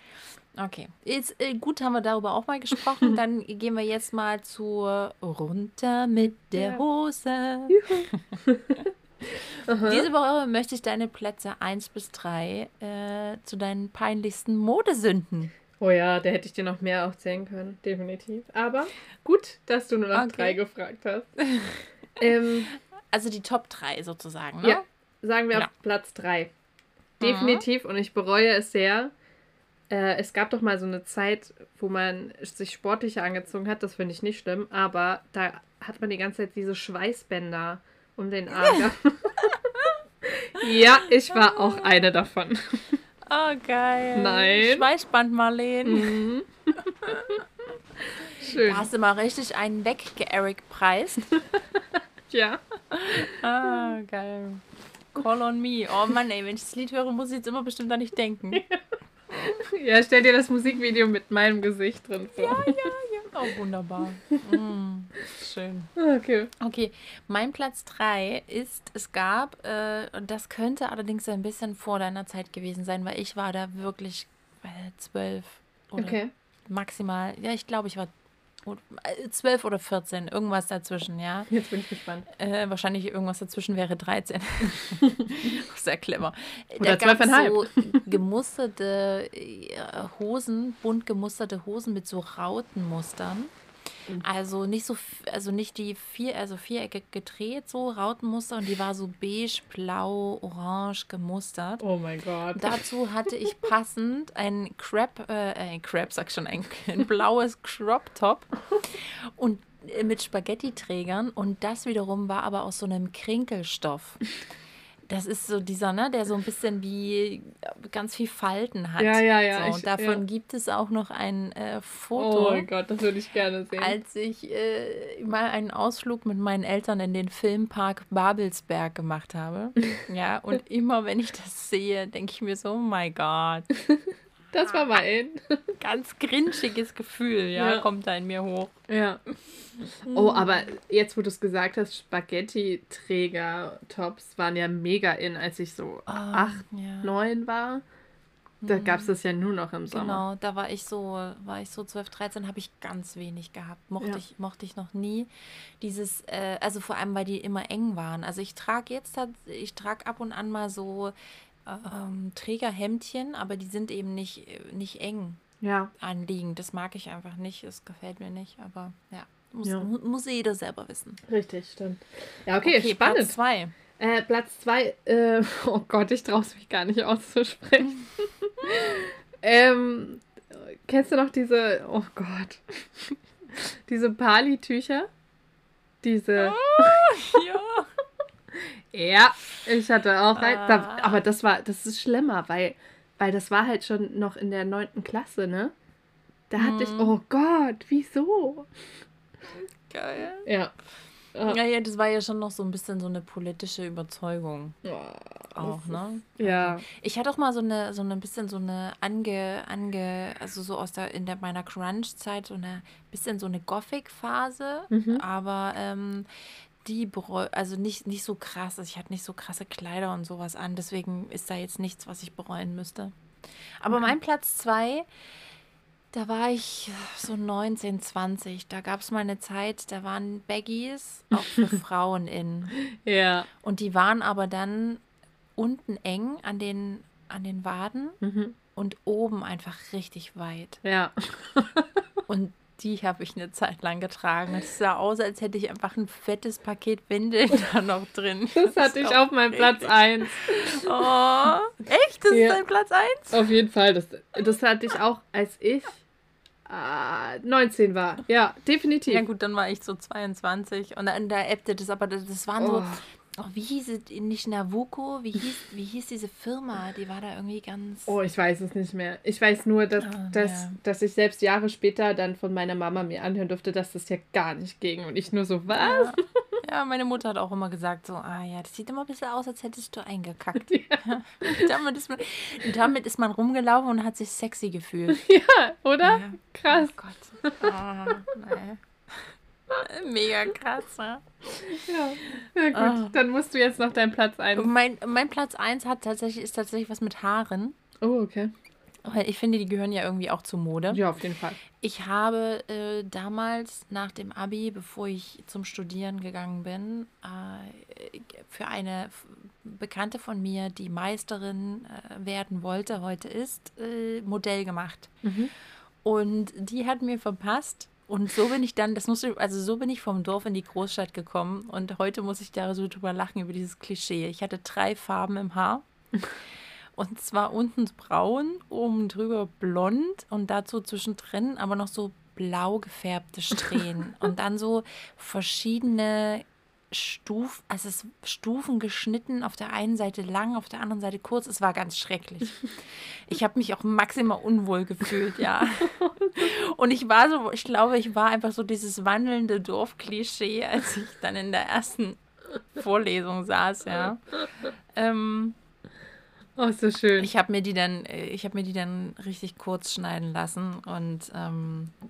okay. Ist, äh, gut, haben wir darüber auch mal gesprochen. dann gehen wir jetzt mal zu Runter mit der Hose. Diese Woche möchte ich deine Plätze 1 bis 3 äh, zu deinen peinlichsten Modesünden. Oh ja, da hätte ich dir noch mehr aufzählen können, definitiv. Aber gut, dass du nur nach okay. drei gefragt hast. ähm, also die Top 3 sozusagen, ne? Ja, sagen wir ja. auf Platz 3. Definitiv, mhm. und ich bereue es sehr. Äh, es gab doch mal so eine Zeit, wo man sich sportlicher angezogen hat, das finde ich nicht schlimm, aber da hat man die ganze Zeit diese Schweißbänder um den Arm. ja, ich war auch eine davon. Oh, geil. Nein. Schweißband Marleen. Mhm. Schön. Da hast du mal richtig einen wegge-Eric-Preist. ja. Ah, geil. Call on me. Oh Mann, ey, wenn ich das Lied höre, muss ich jetzt immer bestimmt an nicht denken. ja, stell dir das Musikvideo mit meinem Gesicht drin vor. Ja, ja. Oh, wunderbar. Mm, schön. Okay. Okay, mein Platz 3 ist, es gab, äh, und das könnte allerdings ein bisschen vor deiner Zeit gewesen sein, weil ich war da wirklich äh, zwölf oder okay. maximal, ja, ich glaube, ich war 12 oder 14, irgendwas dazwischen, ja. Jetzt bin ich gespannt. Äh, wahrscheinlich irgendwas dazwischen wäre 13. Sehr clever. Oder da gab so gemusterte äh, Hosen, bunt gemusterte Hosen mit so Rautenmustern. Mhm. Also nicht so, also nicht die vier, also viereckig gedreht, so Rautenmuster und die war so beige, blau, orange gemustert. Oh mein Gott. Dazu hatte ich passend ein Crab, äh, ein Crab, sag schon, ein, ein blaues Crop Top und äh, mit Spaghetti-Trägern und das wiederum war aber aus so einem Krinkelstoff. Das ist so dieser, ne, der so ein bisschen wie ganz viel Falten hat. Ja, ja, ja. So, und davon ja. gibt es auch noch ein äh, Foto. Oh mein Gott, das würde ich gerne sehen. Als ich äh, mal einen Ausflug mit meinen Eltern in den Filmpark Babelsberg gemacht habe. ja, und immer wenn ich das sehe, denke ich mir so, oh mein Gott. Das war mein. Ganz grinchiges Gefühl, ja, ja, kommt da in mir hoch. Ja. Oh, aber jetzt, wo du es gesagt hast, Spaghetti-Träger-Tops waren ja mega in, als ich so oh, acht, ja. neun war. Da mhm. gab es das ja nur noch im Sommer. Genau, da war ich so, war ich so 12, 13, habe ich ganz wenig gehabt. Mochte, ja. ich, mochte ich noch nie. Dieses, äh, also vor allem, weil die immer eng waren. Also ich trage jetzt, ich trage ab und an mal so ähm, Trägerhemdchen, aber die sind eben nicht, nicht eng ja. anliegend. Das mag ich einfach nicht. Das gefällt mir nicht. Aber ja, muss, ja. muss jeder selber wissen. Richtig, stimmt. Ja, okay, okay spannend. Platz zwei. Äh, Platz zwei, äh, oh Gott, ich traue es mich gar nicht auszusprechen. ähm, kennst du noch diese, oh Gott, diese Pali-Tücher? Diese. Oh, ja. Ja, ich hatte auch. Ah. aber das war, das ist schlimmer, weil, weil das war halt schon noch in der neunten Klasse, ne? Da hatte hm. ich, oh Gott, wieso? Geil. Ja. Ja, ja, das war ja schon noch so ein bisschen so eine politische Überzeugung. Ja, auch, ne? Ja. Ich hatte auch mal so eine, so eine bisschen so eine ange, ange, also so aus der, in der meiner Crunch-Zeit, so eine bisschen so eine Gothic-Phase, mhm. aber ähm, die bereu also nicht, nicht so krass. Also ich hatte nicht so krasse Kleider und sowas an, deswegen ist da jetzt nichts, was ich bereuen müsste. Aber okay. mein Platz zwei da war ich so 19, 20. Da gab es mal eine Zeit, da waren Baggies auch für Frauen in. Ja. Und die waren aber dann unten eng an den, an den Waden mhm. und oben einfach richtig weit. Ja. und die habe ich eine Zeit lang getragen. Es sah aus, als hätte ich einfach ein fettes Paket Windeln da noch drin. Das hatte ich auf meinem Platz 1. Oh, echt? Das ja. ist dein Platz 1? Auf jeden Fall. Das, das hatte ich auch, als ich 19 ah, war. Ja, definitiv. Ja gut, dann war ich so 22 und dann da ebbte das, aber das, das waren oh. so, oh, wie hieß es, nicht Navuko, wie hieß, wie hieß diese Firma? Die war da irgendwie ganz... Oh, ich weiß es nicht mehr. Ich weiß nur, dass, oh, dass, ja. dass ich selbst Jahre später dann von meiner Mama mir anhören durfte, dass das ja gar nicht ging und ich nur so, was? Ja. Ja, meine Mutter hat auch immer gesagt, so, ah ja, das sieht immer ein bisschen aus, als hättest du eingekackt. Ja. damit, ist man, damit ist man rumgelaufen und hat sich sexy gefühlt. Ja, oder? Krass. Oh Gott. Oh, nee. Mega krass, ne? Ja, ja gut. Oh. Dann musst du jetzt noch deinen Platz 1. Mein, mein Platz 1 hat tatsächlich, ist tatsächlich was mit Haaren. Oh, okay. Ich finde, die gehören ja irgendwie auch zur Mode. Ja, auf jeden Fall. Ich habe äh, damals nach dem Abi, bevor ich zum Studieren gegangen bin, äh, für eine Bekannte von mir, die Meisterin äh, werden wollte, heute ist, äh, Modell gemacht. Mhm. Und die hat mir verpasst. Und so bin ich dann, das muss also so bin ich vom Dorf in die Großstadt gekommen. Und heute muss ich da so drüber lachen über dieses Klischee. Ich hatte drei Farben im Haar. Und zwar unten braun, oben drüber blond und dazu zwischendrin aber noch so blau gefärbte Strähnen. und dann so verschiedene Stufen, also es Stufen geschnitten, auf der einen Seite lang, auf der anderen Seite kurz. Es war ganz schrecklich. Ich habe mich auch maximal unwohl gefühlt, ja. Und ich war so, ich glaube, ich war einfach so dieses wandelnde Dorfklischee, als ich dann in der ersten Vorlesung saß, ja. Ähm, Oh, so schön. Ich habe mir die dann, äh, ich habe mir die dann richtig kurz schneiden lassen und ähm, äh,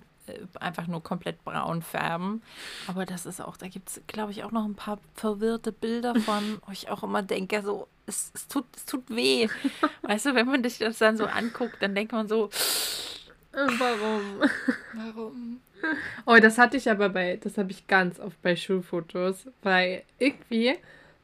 einfach nur komplett braun färben. Aber das ist auch, da gibt es, glaube ich, auch noch ein paar verwirrte Bilder von, wo ich auch immer denke, so, es, es, tut, es tut weh. weißt du, wenn man sich das dann so anguckt, dann denkt man so, äh, warum? Warum? Oh, das hatte ich aber bei, das habe ich ganz oft bei Schulfotos, weil irgendwie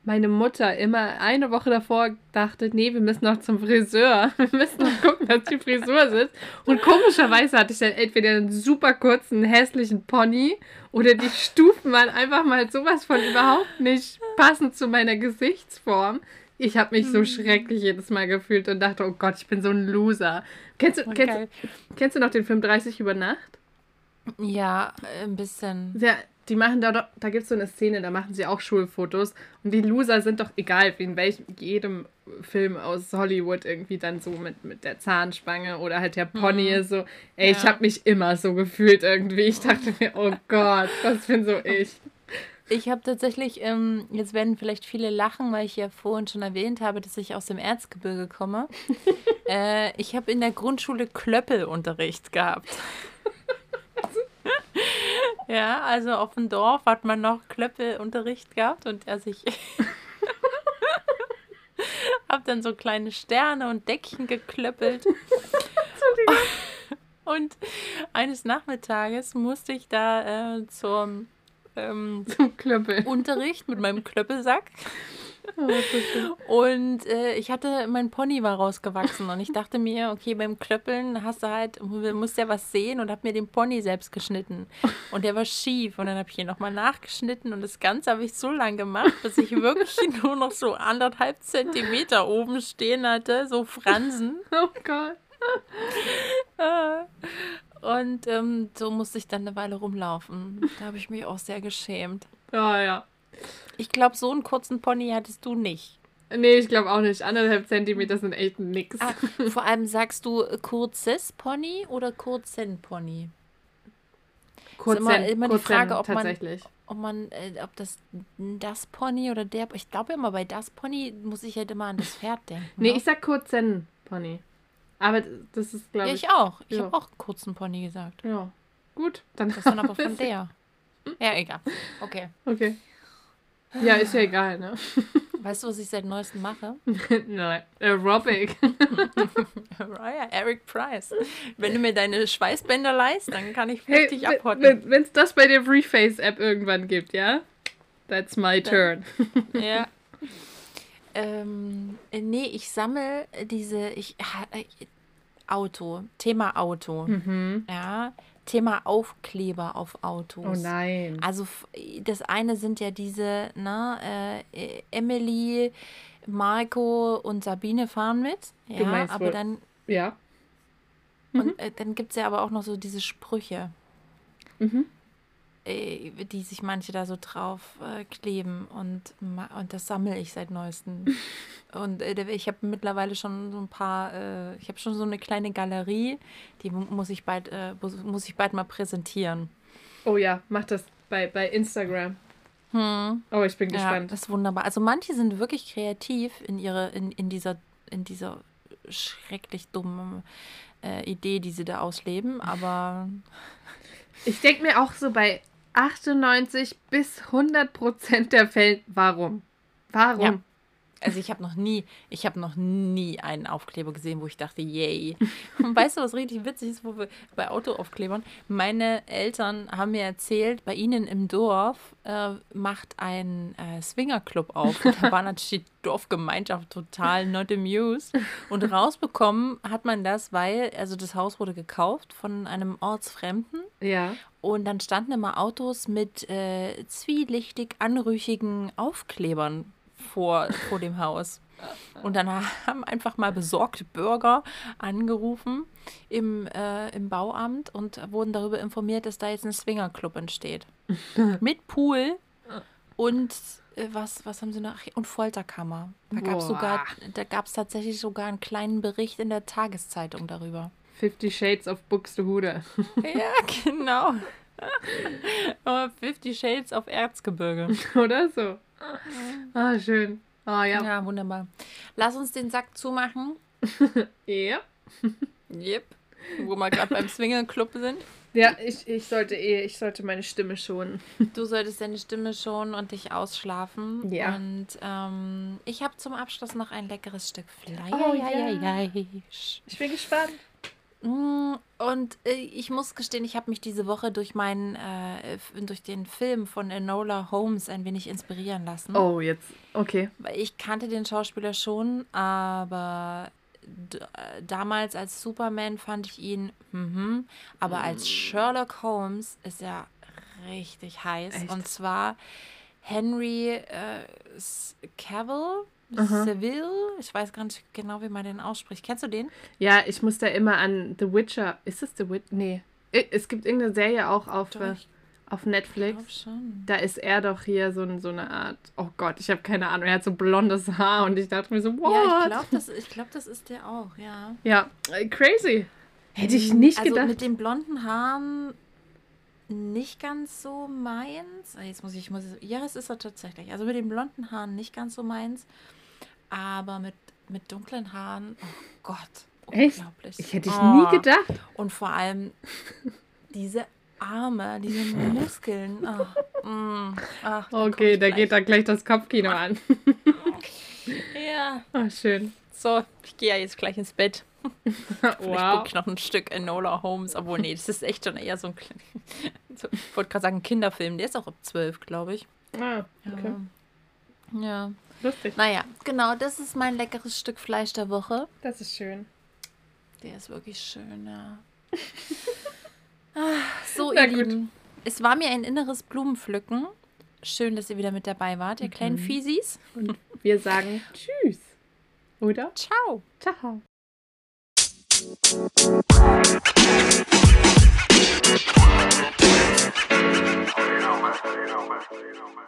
meine Mutter immer eine Woche davor dachte, nee, wir müssen noch zum Friseur. Wir müssen noch gucken, dass die Frisur sitzt. Und komischerweise hatte ich dann entweder einen super kurzen, hässlichen Pony oder die Stufen waren einfach mal sowas von überhaupt nicht passend zu meiner Gesichtsform. Ich habe mich so hm. schrecklich jedes Mal gefühlt und dachte, oh Gott, ich bin so ein Loser. Kennst du, okay. kennst, kennst du noch den Film 30 über Nacht? Ja, ein bisschen. Ja, die machen da, da gibt es so eine Szene, da machen sie auch Schulfotos und die Loser sind doch egal, wie in welchem, jedem Film aus Hollywood irgendwie dann so mit, mit der Zahnspange oder halt der Pony mhm. so, ey, ja. ich habe mich immer so gefühlt irgendwie. Ich dachte mir, oh Gott, das bin so ich. Ich habe tatsächlich, ähm, jetzt werden vielleicht viele lachen, weil ich ja vorhin schon erwähnt habe, dass ich aus dem Erzgebirge komme. äh, ich habe in der Grundschule Klöppelunterricht gehabt. Ja, also auf dem Dorf hat man noch Klöppelunterricht gehabt und er sich. hab dann so kleine Sterne und Deckchen geklöppelt. und eines Nachmittages musste ich da äh, zum, ähm, zum Klöppel. Unterricht mit meinem Klöppelsack. Und äh, ich hatte, mein Pony war rausgewachsen und ich dachte mir, okay, beim Klöppeln hast du halt, musst ja was sehen und hab mir den Pony selbst geschnitten. Und der war schief und dann habe ich ihn nochmal nachgeschnitten und das Ganze habe ich so lang gemacht, bis ich wirklich nur noch so anderthalb Zentimeter oben stehen hatte, so Fransen. Oh Gott. Äh, und ähm, so musste ich dann eine Weile rumlaufen. Da habe ich mich auch sehr geschämt. Ja, ja. Ich glaube, so einen kurzen Pony hattest du nicht. Nee, ich glaube auch nicht. Anderthalb Zentimeter sind echt nix. Ah, vor allem sagst du kurzes Pony oder kurzen Pony? Kurzen, ist immer, immer die Frage, ob man, ob man, äh, ob das das Pony oder der, ich glaube immer bei das Pony muss ich halt immer an das Pferd denken. nee, ne? ich sag kurzen Pony. Aber das ist, glaube ich. Ja, ich auch. Ich ja. habe auch kurzen Pony gesagt. Ja. Gut, dann. Das ist dann aber von der. Ja, egal. Okay. Okay. Ja, ist ja egal, ne? Weißt du, was ich seit neuestem mache? Nein, Aerobic. ja, Eric Price. Wenn du mir deine Schweißbänder leist, dann kann ich hey, richtig abhotten. Wenn es das bei der Freeface-App irgendwann gibt, ja? That's my turn. ja. Ähm, nee, ich sammle diese, ich, äh, Auto, Thema Auto. Mhm. Ja, Thema Aufkleber auf Autos. Oh nein. Also das eine sind ja diese, ne, äh, Emily, Marco und Sabine fahren mit. Ja, aber wohl. dann. Ja. Mhm. Und äh, dann gibt es ja aber auch noch so diese Sprüche. Mhm. Äh, die sich manche da so drauf äh, kleben und, und das sammle ich seit neuestem. und äh, ich habe mittlerweile schon so ein paar, äh, ich habe schon so eine kleine Galerie, die muss ich bald, äh, muss ich bald mal präsentieren. Oh ja, mach das bei, bei Instagram. Hm. Oh, ich bin gespannt. Ja, das ist wunderbar. Also manche sind wirklich kreativ in ihre, in, in dieser, in dieser schrecklich dummen äh, Idee, die sie da ausleben, aber. Ich denke mir auch so bei 98 bis 100 Prozent der Fälle, warum? Warum? Ja. Also ich habe noch nie, ich habe noch nie einen Aufkleber gesehen, wo ich dachte, yay. Und weißt du, was richtig witzig ist, wo wir bei Autoaufklebern? Meine Eltern haben mir erzählt, bei ihnen im Dorf äh, macht ein äh, Swingerclub auf. Und da war natürlich die Dorfgemeinschaft total not amused. Und rausbekommen hat man das, weil, also das Haus wurde gekauft von einem Ortsfremden. Ja. Und dann standen immer Autos mit äh, zwielichtig anrüchigen Aufklebern vor, vor dem Haus. Und dann haben einfach mal besorgte Bürger angerufen im, äh, im Bauamt und wurden darüber informiert, dass da jetzt ein Swingerclub entsteht. Mit Pool und äh, was, was haben sie noch? Und Folterkammer. Da gab es sogar, da gab es tatsächlich sogar einen kleinen Bericht in der Tageszeitung darüber. Fifty Shades of Buxtehude. ja, genau. Fifty Shades of Erzgebirge. Oder so. Ah, schön. Ah, ja. Ja, wunderbar. Lass uns den Sack zumachen. ja. Yep. Wo wir gerade beim Swingerclub sind. Ja, ich, ich sollte eh, ich sollte meine Stimme schonen. Du solltest deine Stimme schonen und dich ausschlafen. Ja. Und ähm, ich habe zum Abschluss noch ein leckeres Stück Fleisch. Oh, ja. Ich bin gespannt. Mm, und äh, ich muss gestehen, ich habe mich diese Woche durch meinen, äh, durch den Film von Enola Holmes ein wenig inspirieren lassen. Oh, jetzt, okay. Ich kannte den Schauspieler schon, aber damals als Superman fand ich ihn, mhm, aber mm. als Sherlock Holmes ist er richtig heiß. Echt? Und zwar Henry äh, Cavill Aha. Seville. Ich weiß gar nicht genau, wie man den ausspricht. Kennst du den? Ja, ich muss da immer an The Witcher. Ist es The Witcher? Nee. Es gibt irgendeine Serie auch auf, doch, äh, auf Netflix. Ich schon. Da ist er doch hier so, so eine Art. Oh Gott, ich habe keine Ahnung. Er hat so blondes Haar und ich dachte mir so, what? Ja, ich glaube, das, glaub, das ist der auch, ja. Ja, äh, crazy. Hätte ich nicht also gedacht. Mit den blonden Haaren nicht ganz so meins. Ah, jetzt muss ich, muss ich, ja, es ist er tatsächlich. Also mit den blonden Haaren nicht ganz so meins. Aber mit, mit dunklen Haaren, oh Gott. Unglaublich. Echt? Ich hätte ich oh. nie gedacht. Und vor allem diese Arme, diese Muskeln. Oh, mm, ach, okay, da geht da gleich das Kopfkino an. ja. Oh, schön. So, ich gehe ja jetzt gleich ins Bett. wow. Ich noch ein Stück Enola Holmes, obwohl nee, das ist echt schon eher so ein, so, ich wollte gerade sagen, Kinderfilm, der ist auch ab zwölf, glaube ich. Ah, okay. Ja. Ja. Lustig. Naja, genau, das ist mein leckeres Stück Fleisch der Woche. Das ist schön. Der ist wirklich schön, ja. Ach, so, Na ihr gut. Lieben. Es war mir ein inneres Blumenpflücken. Schön, dass ihr wieder mit dabei wart, ihr mhm. kleinen Fiesis. Und wir sagen Tschüss. Oder? Ciao. Ciao. You know, man. You know, man. You know, man.